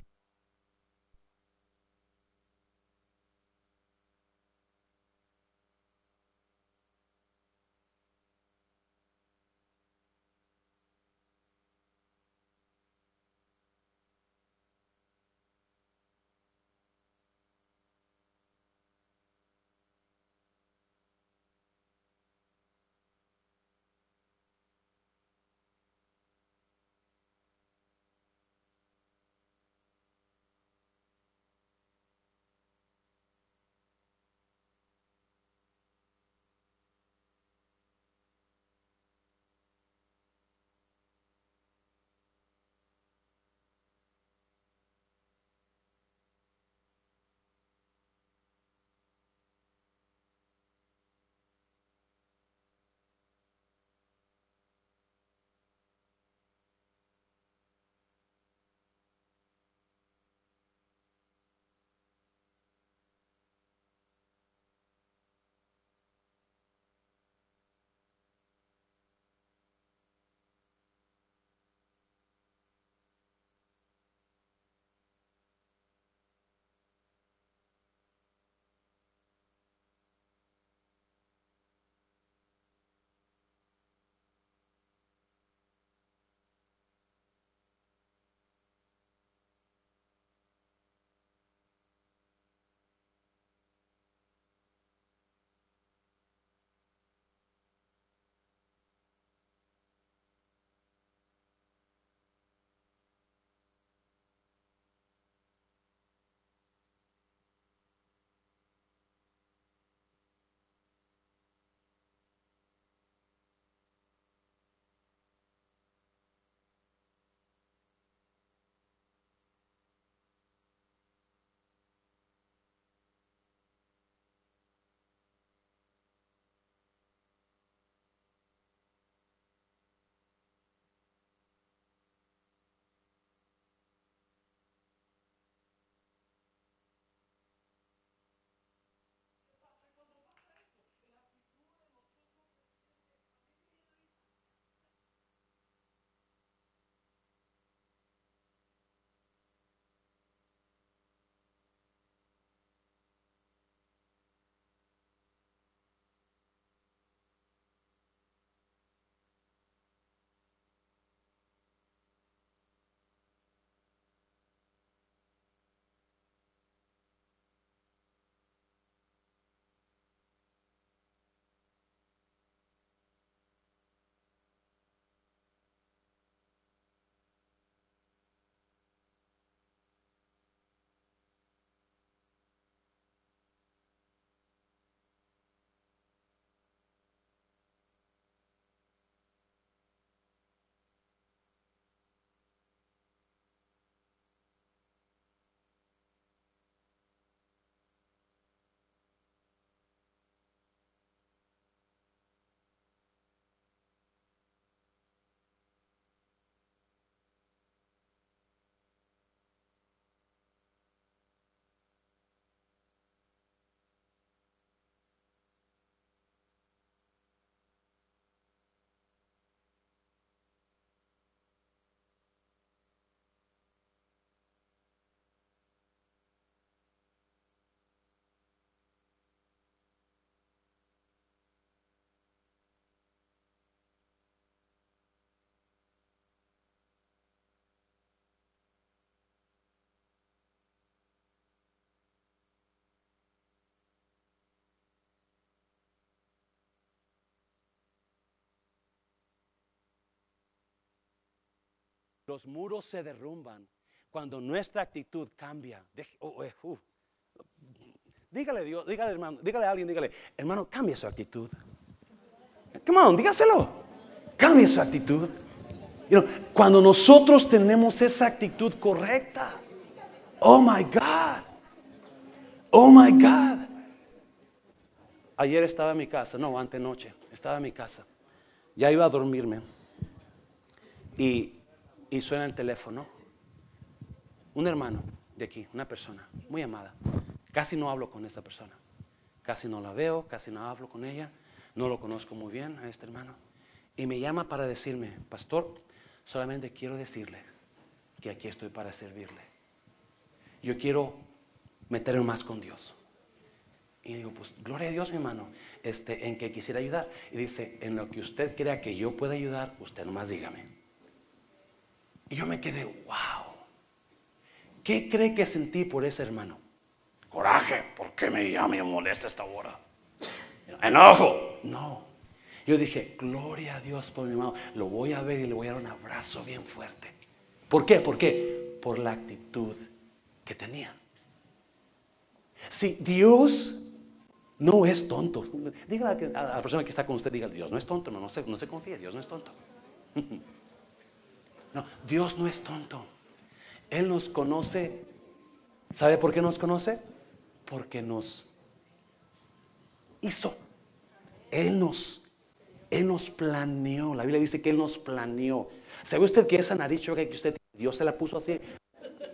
Los muros se derrumban cuando nuestra actitud cambia. Oh, eh, uh. Dígale Dios, dígale hermano, dígale a alguien, dígale, hermano, cambia su actitud. Come on, dígaselo. Cambia su actitud. cuando nosotros tenemos esa actitud correcta, oh my God, oh my God. Ayer estaba en mi casa, no, antenoche, estaba en mi casa. Ya iba a dormirme. Y, y suena el teléfono. Un hermano de aquí, una persona muy amada. Casi no hablo con esa persona. Casi no la veo, casi no hablo con ella. No lo conozco muy bien a este hermano. Y me llama para decirme, pastor, solamente quiero decirle que aquí estoy para servirle. Yo quiero meterme más con Dios. Y digo, pues gloria a Dios, mi hermano, este, en que quisiera ayudar. Y dice, en lo que usted crea que yo pueda ayudar, usted nomás dígame. Y yo me quedé, wow. ¿Qué cree que sentí por ese hermano? Coraje, ¿por qué me llama y me molesta esta hora? Enojo, no. Yo dije, gloria a Dios por mi hermano. Lo voy a ver y le voy a dar un abrazo bien fuerte. ¿Por qué? ¿Por qué? Por la actitud que tenía. Si Dios no es tonto. Dígale a la persona que está con usted, diga, Dios no es tonto, no, no, se, no se confíe, Dios no es tonto. No, Dios no es tonto. Él nos conoce. ¿Sabe por qué nos conoce? Porque nos hizo. Él nos, Él nos planeó. La Biblia dice que Él nos planeó. ¿Sabe usted que esa nariz que usted Dios se la puso así?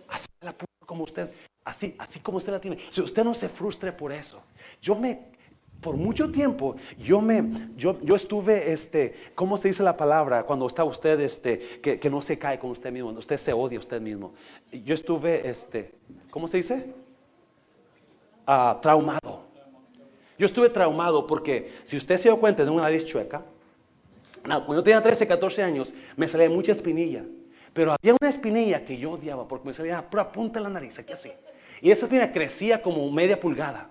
Así la puso como usted. Así, así como usted la tiene. Si usted no se frustre por eso. Yo me, por mucho tiempo, yo me, yo, yo estuve, este, ¿cómo se dice la palabra? Cuando está usted, este, que, que no se cae con usted mismo, usted se odia a usted mismo. Yo estuve, este, ¿cómo se dice? Ah, traumado. Yo estuve traumado porque si usted se dio cuenta de una nariz chueca, cuando yo tenía 13, 14 años, me salía mucha espinilla. Pero había una espinilla que yo odiaba porque me salía pura punta la nariz, aquí así. Y esa espina crecía como media pulgada.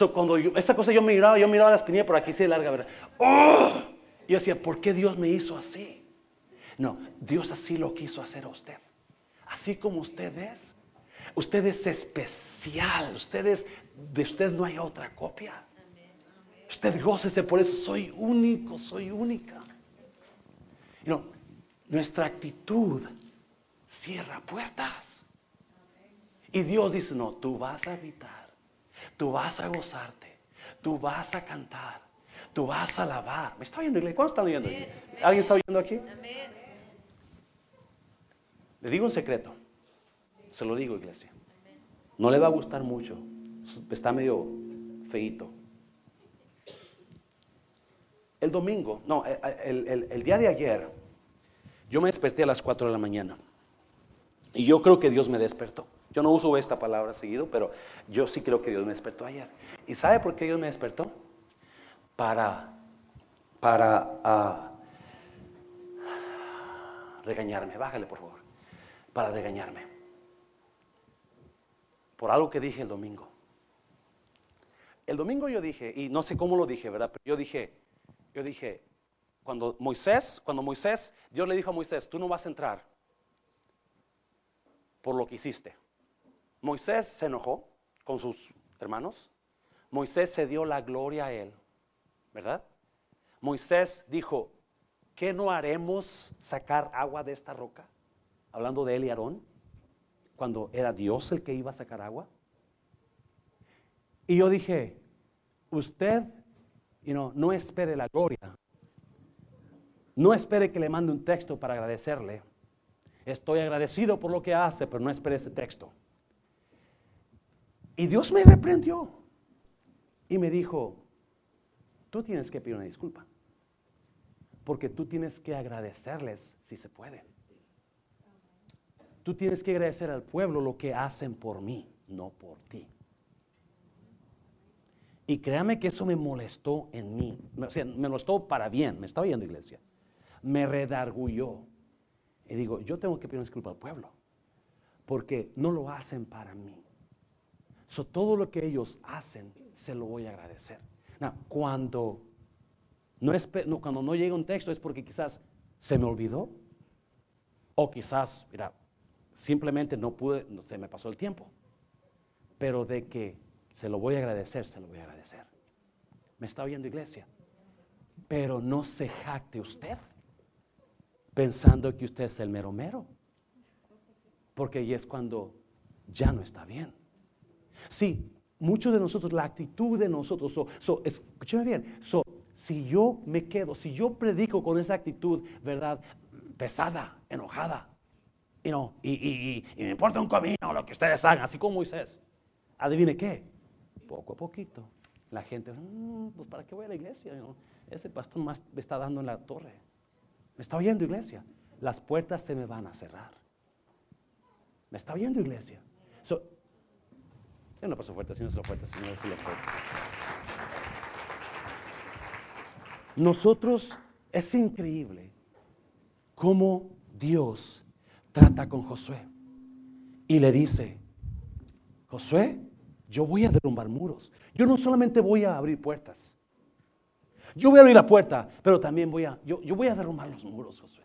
So, cuando esa cosa yo miraba, yo miraba la espinilla por aquí, se larga, ¿verdad? ¡Oh! Y yo decía, ¿por qué Dios me hizo así? No, Dios así lo quiso hacer a usted. Así como usted es. Usted es especial. Usted de usted no hay otra copia. Usted gócese por eso. Soy único, soy única. nuestra actitud cierra puertas. Y Dios dice, no, tú vas a gritar, tú vas a gozarte, tú vas a cantar, tú vas a alabar. ¿Me está oyendo? ¿Cuánto está oyendo? ¿Alguien está oyendo aquí? Le digo un secreto. Se lo digo, iglesia. No le va a gustar mucho. Está medio feito. El domingo, no, el, el día de ayer, yo me desperté a las 4 de la mañana. Y yo creo que Dios me despertó. Yo no uso esta palabra seguido, pero yo sí creo que Dios me despertó ayer. ¿Y sabe por qué Dios me despertó? Para, para ah, regañarme. Bájale, por favor. Para regañarme. Por algo que dije el domingo. El domingo yo dije, y no sé cómo lo dije, ¿verdad? Pero yo dije, yo dije, cuando Moisés, cuando Moisés, Dios le dijo a Moisés, tú no vas a entrar por lo que hiciste. Moisés se enojó con sus hermanos. Moisés se dio la gloria a él, ¿verdad? Moisés dijo, ¿qué no haremos sacar agua de esta roca? Hablando de él y Aarón, cuando era Dios el que iba a sacar agua. Y yo dije, usted no espere la gloria. No espere que le mande un texto para agradecerle. Estoy agradecido por lo que hace, pero no espere ese texto. Y Dios me reprendió y me dijo, tú tienes que pedir una disculpa, porque tú tienes que agradecerles si se puede. Tú tienes que agradecer al pueblo lo que hacen por mí, no por ti. Y créame que eso me molestó en mí. O sea, me molestó para bien. Me está oyendo, iglesia. Me redargulló. Y digo, yo tengo que pedir una disculpa al pueblo. Porque no lo hacen para mí todo lo que ellos hacen, se lo voy a agradecer. cuando, no cuando no llega un texto es porque quizás se me olvidó. O quizás, mira, simplemente no pude, se me pasó el tiempo. Pero de que se lo voy a agradecer, se lo voy a agradecer. ¿Me está oyendo iglesia? Pero no se jacte usted pensando que usted es el mero mero. Porque ahí es cuando ya no está bien. Sí, muchos de nosotros, la actitud de nosotros, so, bien, so, si yo me quedo, si yo predico con esa actitud, ¿verdad? Pesada, enojada, y, y, me importa un comino lo que ustedes hagan, así como Moisés. Adivine qué, poco a poquito, la gente, mm, pues para qué voy a la iglesia, ese pastor más me está dando en la torre. ¿Me está oyendo iglesia? Las puertas se me van a cerrar. ¿Me está oyendo iglesia? No paso fuerte, si no es fuerte, si no es fuerte. Nosotros, es increíble cómo Dios trata con Josué y le dice, Josué, yo voy a derrumbar muros. Yo no solamente voy a abrir puertas. Yo voy a abrir la puerta, pero también voy a, yo, yo voy a derrumbar los muros, Josué.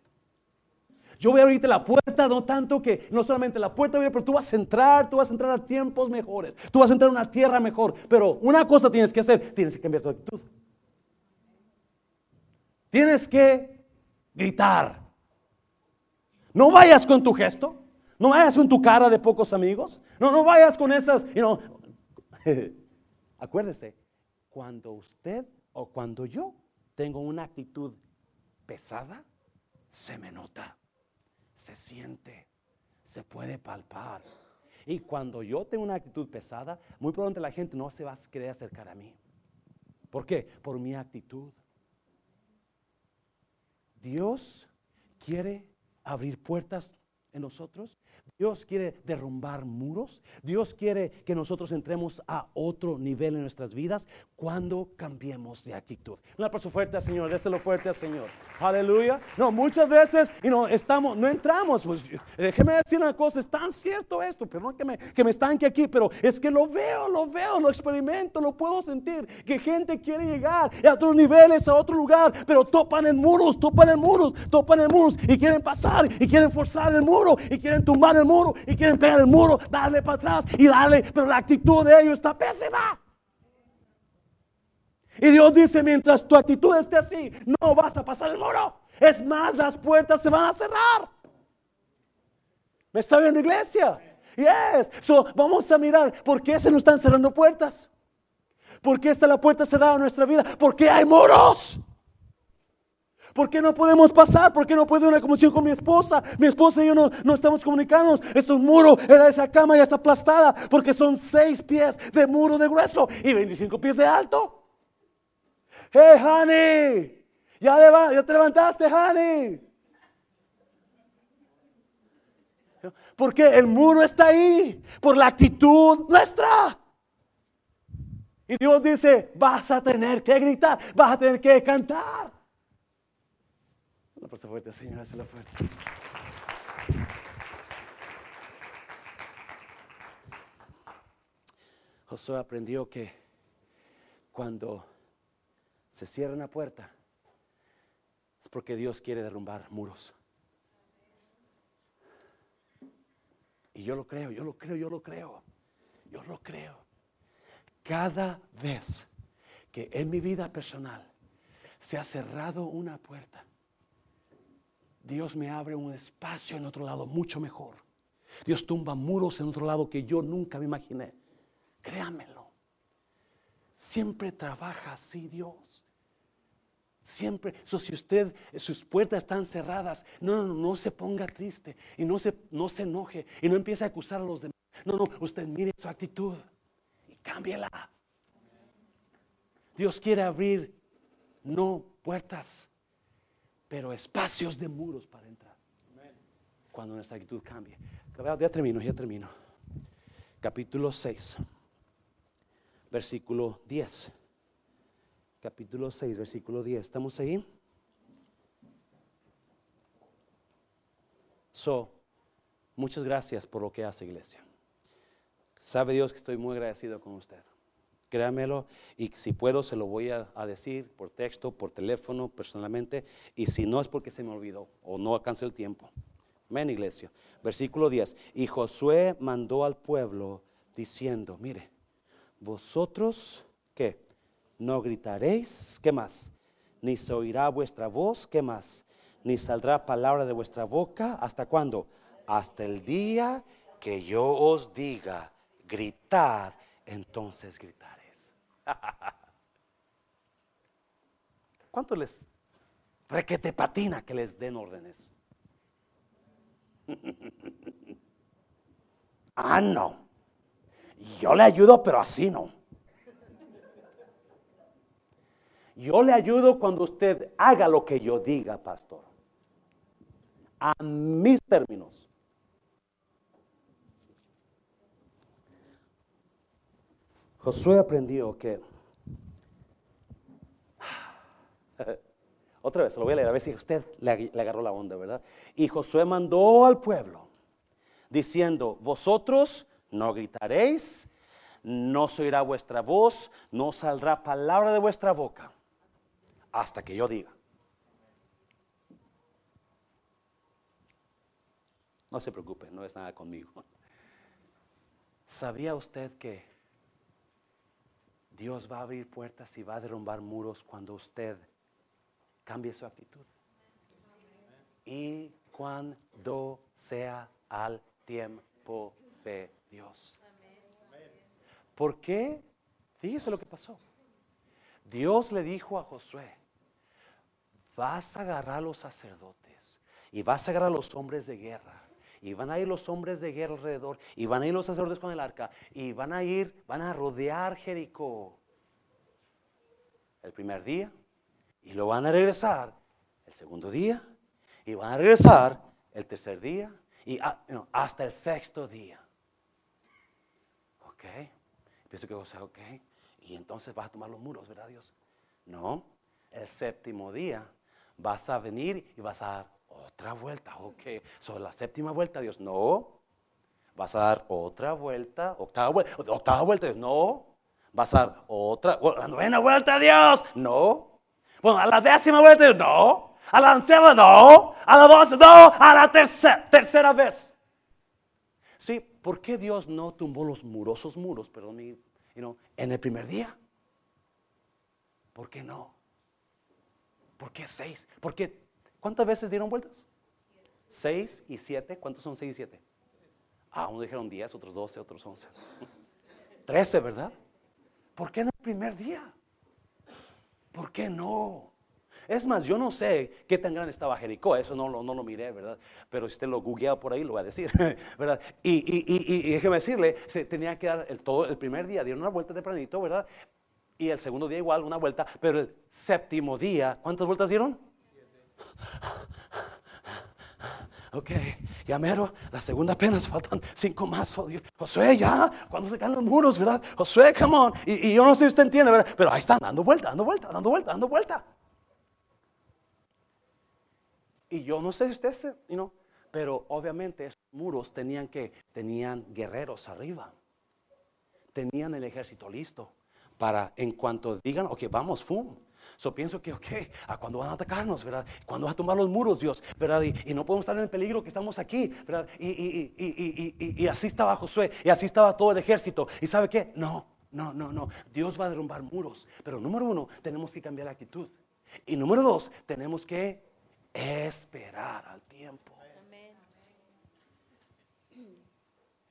Yo voy a abrirte la puerta, no tanto que no solamente la puerta, pero tú vas a entrar, tú vas a entrar a tiempos mejores, tú vas a entrar a una tierra mejor. Pero una cosa tienes que hacer, tienes que cambiar tu actitud. Tienes que gritar. No vayas con tu gesto, no vayas con tu cara de pocos amigos, no, no vayas con esas, you know. Acuérdese, cuando usted o cuando yo tengo una actitud pesada, se me nota se siente, se puede palpar. Y cuando yo tengo una actitud pesada, muy pronto la gente no se va a querer acercar a mí. ¿Por qué? Por mi actitud. Dios quiere abrir puertas en nosotros Dios quiere derrumbar muros. Dios quiere que nosotros entremos a otro nivel en nuestras vidas cuando cambiemos de actitud. Un aplauso fuerte al Señor, déselo fuerte al Señor. Aleluya. No, muchas veces y no, estamos, no entramos. Pues, déjeme decir una cosa, es tan cierto esto, perdón que me, que me estanque aquí, pero es que lo veo, lo veo, lo experimento, lo puedo sentir. Que gente quiere llegar a otros niveles, a otro lugar, pero topan en muros, topan en muros, topan en muros y quieren pasar y quieren forzar el muro y quieren tumbar el muro y quieren pegar el muro, darle para atrás y darle, pero la actitud de ellos está pésima. Y Dios dice, mientras tu actitud esté así, no vas a pasar el muro. Es más, las puertas se van a cerrar. ¿Me está viendo iglesia? Yes. So, vamos a mirar por qué se nos están cerrando puertas. ¿Por qué está la puerta cerrada en nuestra vida? Porque hay muros. ¿Por qué no podemos pasar? ¿Por qué no puedo una comunicación con mi esposa? Mi esposa y yo no, no estamos comunicando. Es un muro, era esa cama ya está aplastada porque son seis pies de muro de grueso y 25 pies de alto. Hey, honey, ya, ya te levantaste, honey. Porque el muro está ahí por la actitud nuestra. Y Dios dice, vas a tener que gritar, vas a tener que cantar fuerte, Señor, fuerte. Josué aprendió que cuando se cierra una puerta es porque Dios quiere derrumbar muros. Y yo lo creo, yo lo creo, yo lo creo, yo lo creo. Cada vez que en mi vida personal se ha cerrado una puerta, Dios me abre un espacio en otro lado mucho mejor. Dios tumba muros en otro lado que yo nunca me imaginé. Créamelo. Siempre trabaja así Dios. Siempre, so, si usted, sus puertas están cerradas, no, no, no se ponga triste y no se, no se enoje y no empiece a acusar a los demás. No, no, usted mire su actitud y cámbiela. Dios quiere abrir no puertas, pero espacios de muros para entrar. Cuando nuestra actitud cambie. Ya termino, ya termino. Capítulo 6, versículo 10. Capítulo 6, versículo 10. ¿Estamos ahí? So, muchas gracias por lo que hace iglesia. Sabe Dios que estoy muy agradecido con usted créamelo, y si puedo se lo voy a, decir por texto, por teléfono, personalmente, y si no es porque se me olvidó o no alcance el tiempo. Amén, iglesia. Versículo 10. Y Josué mandó al pueblo diciendo, mire, vosotros, ¿qué? No gritaréis, ¿qué más? Ni se oirá vuestra voz, ¿qué más? Ni saldrá palabra de vuestra boca, ¿hasta cuándo? Hasta el día que yo os diga, gritad, entonces gritaréis. ¿Cuánto les requete patina que les den órdenes? ah, no. Yo le ayudo, pero así no. Yo le ayudo cuando usted haga lo que yo diga, pastor. A mis términos. Josué aprendió que... Otra vez, lo voy a leer a ver si usted le, le agarró la onda, ¿verdad? Y Josué mandó al pueblo diciendo, vosotros no gritaréis, no se oirá vuestra voz, no saldrá palabra de vuestra boca hasta que yo diga. No se preocupe, no es nada conmigo. ¿Sabía usted que Dios va a abrir puertas y va a derrumbar muros cuando usted cambie su actitud? Y cuando sea al tiempo de Dios. ¿Por qué? Fíjese lo que pasó. Dios le dijo a Josué, vas a agarrar a los sacerdotes y vas a agarrar a los hombres de guerra. Y van a ir los hombres de guerra alrededor. Y van a ir los sacerdotes con el arca. Y van a ir, van a rodear Jericó. El primer día. Y lo van a regresar el segundo día. Y van a regresar el tercer día. Y ah, hasta el sexto día. ¿Ok? Pienso que José, ok. Y entonces vas a tomar los muros, ¿verdad Dios? No. El séptimo día vas a venir y vas a otra vuelta. Ok, sobre la séptima vuelta, Dios, no. Vas a dar otra vuelta, octava vuelta, octava vuelta, Dios, no. Vas a dar otra, la novena vuelta, Dios, no. Bueno, a la décima vuelta, Dios, no. A la onceava, no. A la doce, no. A la tercera, tercera vez. Sí, ¿por qué Dios no tumbó los murosos muros, perdón, en el primer día? ¿Por qué no? ¿Por qué seis? ¿Por qué? ¿Cuántas veces dieron vueltas? Seis y siete. ¿Cuántos son seis y siete? Ah, unos dijeron diez, otros doce, otros once. Trece, ¿verdad? ¿Por qué no el primer día? ¿Por qué no? Es más, yo no sé qué tan grande estaba Jericó, eso no, no lo miré, ¿verdad? Pero si usted lo googlea por ahí, lo va a decir, ¿verdad? Y, y, y, y, déjeme decirle, se tenía que dar el, todo el primer día, dieron una vuelta tempranito, ¿verdad? Y el segundo día igual, una vuelta. Pero el séptimo día, ¿cuántas vueltas dieron? Ok, ya mero, la segunda apenas faltan cinco más. Oh, Josué, ya, cuando se caen los muros, ¿verdad? Josué, come on. Y, yo no sé si usted entiende, ¿verdad? Pero ahí están, dando vuelta, dando vuelta, dando vuelta, dando vuelta. Y yo no sé si usted se, you know, pero obviamente esos muros tenían que, tenían guerreros arriba. Tenían el ejército listo para en cuanto digan, ok, vamos, fum. So pienso que, ok, ¿a cuándo van a atacarnos, verdad? ¿Cuándo van a tomar los muros, Dios? ¿Verdad? Y, no podemos estar en el peligro que estamos aquí, ¿verdad? Y, y, así estaba Josué, y así estaba todo el ejército. ¿Y sabe qué? No, no, no, no. Dios va a derrumbar muros. Pero número uno, tenemos que cambiar la actitud. Y número dos, tenemos que esperar al tiempo.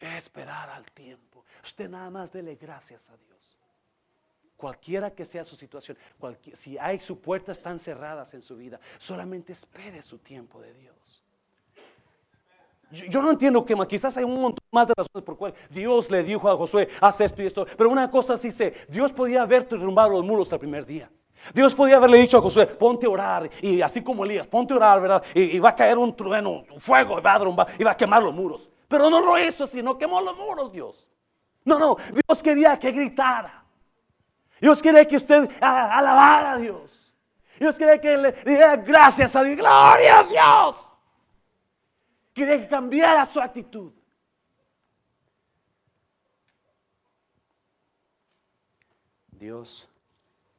Esperar al tiempo. Usted nada más dele gracias a Dios cualquiera que sea su situación, si hay sus puertas están cerradas en su vida, solamente espere su tiempo de Dios. Yo, no entiendo que quizás hay un montón más de razones por cual Dios le dijo a Josué, haz esto y esto, pero una cosa sí sé, Dios podía haber derrumbado los muros el primer día. Dios podía haberle dicho a Josué, ponte a orar, y así como Elías, ponte a orar, ¿verdad? Y, va a caer un trueno, un fuego, y va a derrumbar, y va a quemar los muros. Pero no lo hizo, sino quemó los muros, Dios. No, no, Dios quería que gritara. Dios quiere que usted alabara a Dios. Dios quiere que le diga gracias a Dios. Gloria a Dios. Quiere que cambiara su actitud. Dios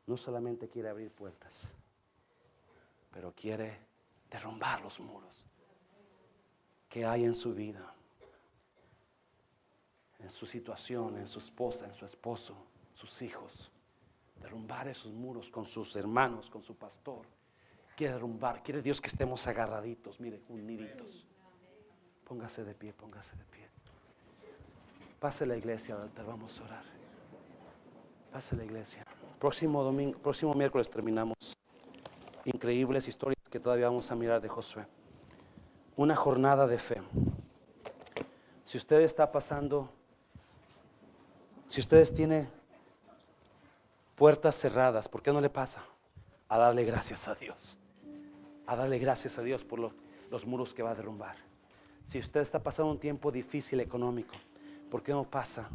no solamente quiere abrir puertas, pero quiere derrumbar los muros. que hay en su vida, en su situación, en su esposa, en su esposo, sus hijos. Derrumbar esos muros con sus hermanos, con su pastor. Quiere derrumbar, quiere Dios que estemos agarraditos, mire, uniditos. Póngase de pie, póngase de pie. Pase la iglesia, te vamos a orar. Pase la iglesia. Próximo domingo, próximo miércoles terminamos. Increíbles historias que todavía vamos a mirar de Josué. Una jornada de fe. Si usted está pasando, si ustedes tienen puertas cerradas, ¿por qué no le pasa? A darle gracias a Dios. A darle gracias a Dios por los muros que va a derrumbar. Si usted está pasando un tiempo difícil económico, ¿por qué no pasa?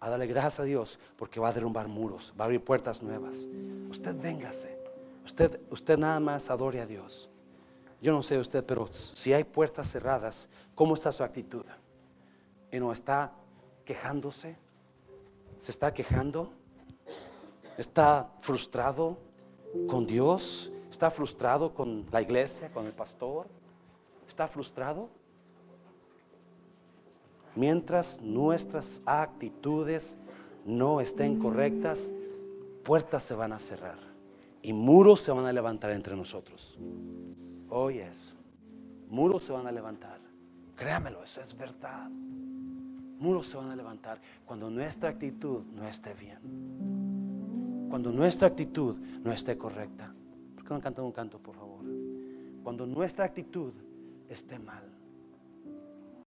A darle gracias a Dios porque va a derrumbar muros, va a abrir puertas nuevas. Usted véngase. Usted, usted nada más adore a Dios. Yo no sé usted, pero si hay puertas cerradas, ¿cómo está su actitud? ¿Y no está quejándose? ¿Se está quejando? ¿Está frustrado con Dios? ¿Está frustrado con la iglesia, con el pastor? ¿Está frustrado? Mientras nuestras actitudes no estén correctas, puertas se van a cerrar y muros se van a levantar entre nosotros. Oye eso. Muros se van a levantar. Créamelo, eso es verdad. Muros se van a levantar cuando nuestra actitud no esté bien. Cuando nuestra actitud no esté correcta. ¿Por qué no cantan un canto, por favor? Cuando nuestra actitud esté mal.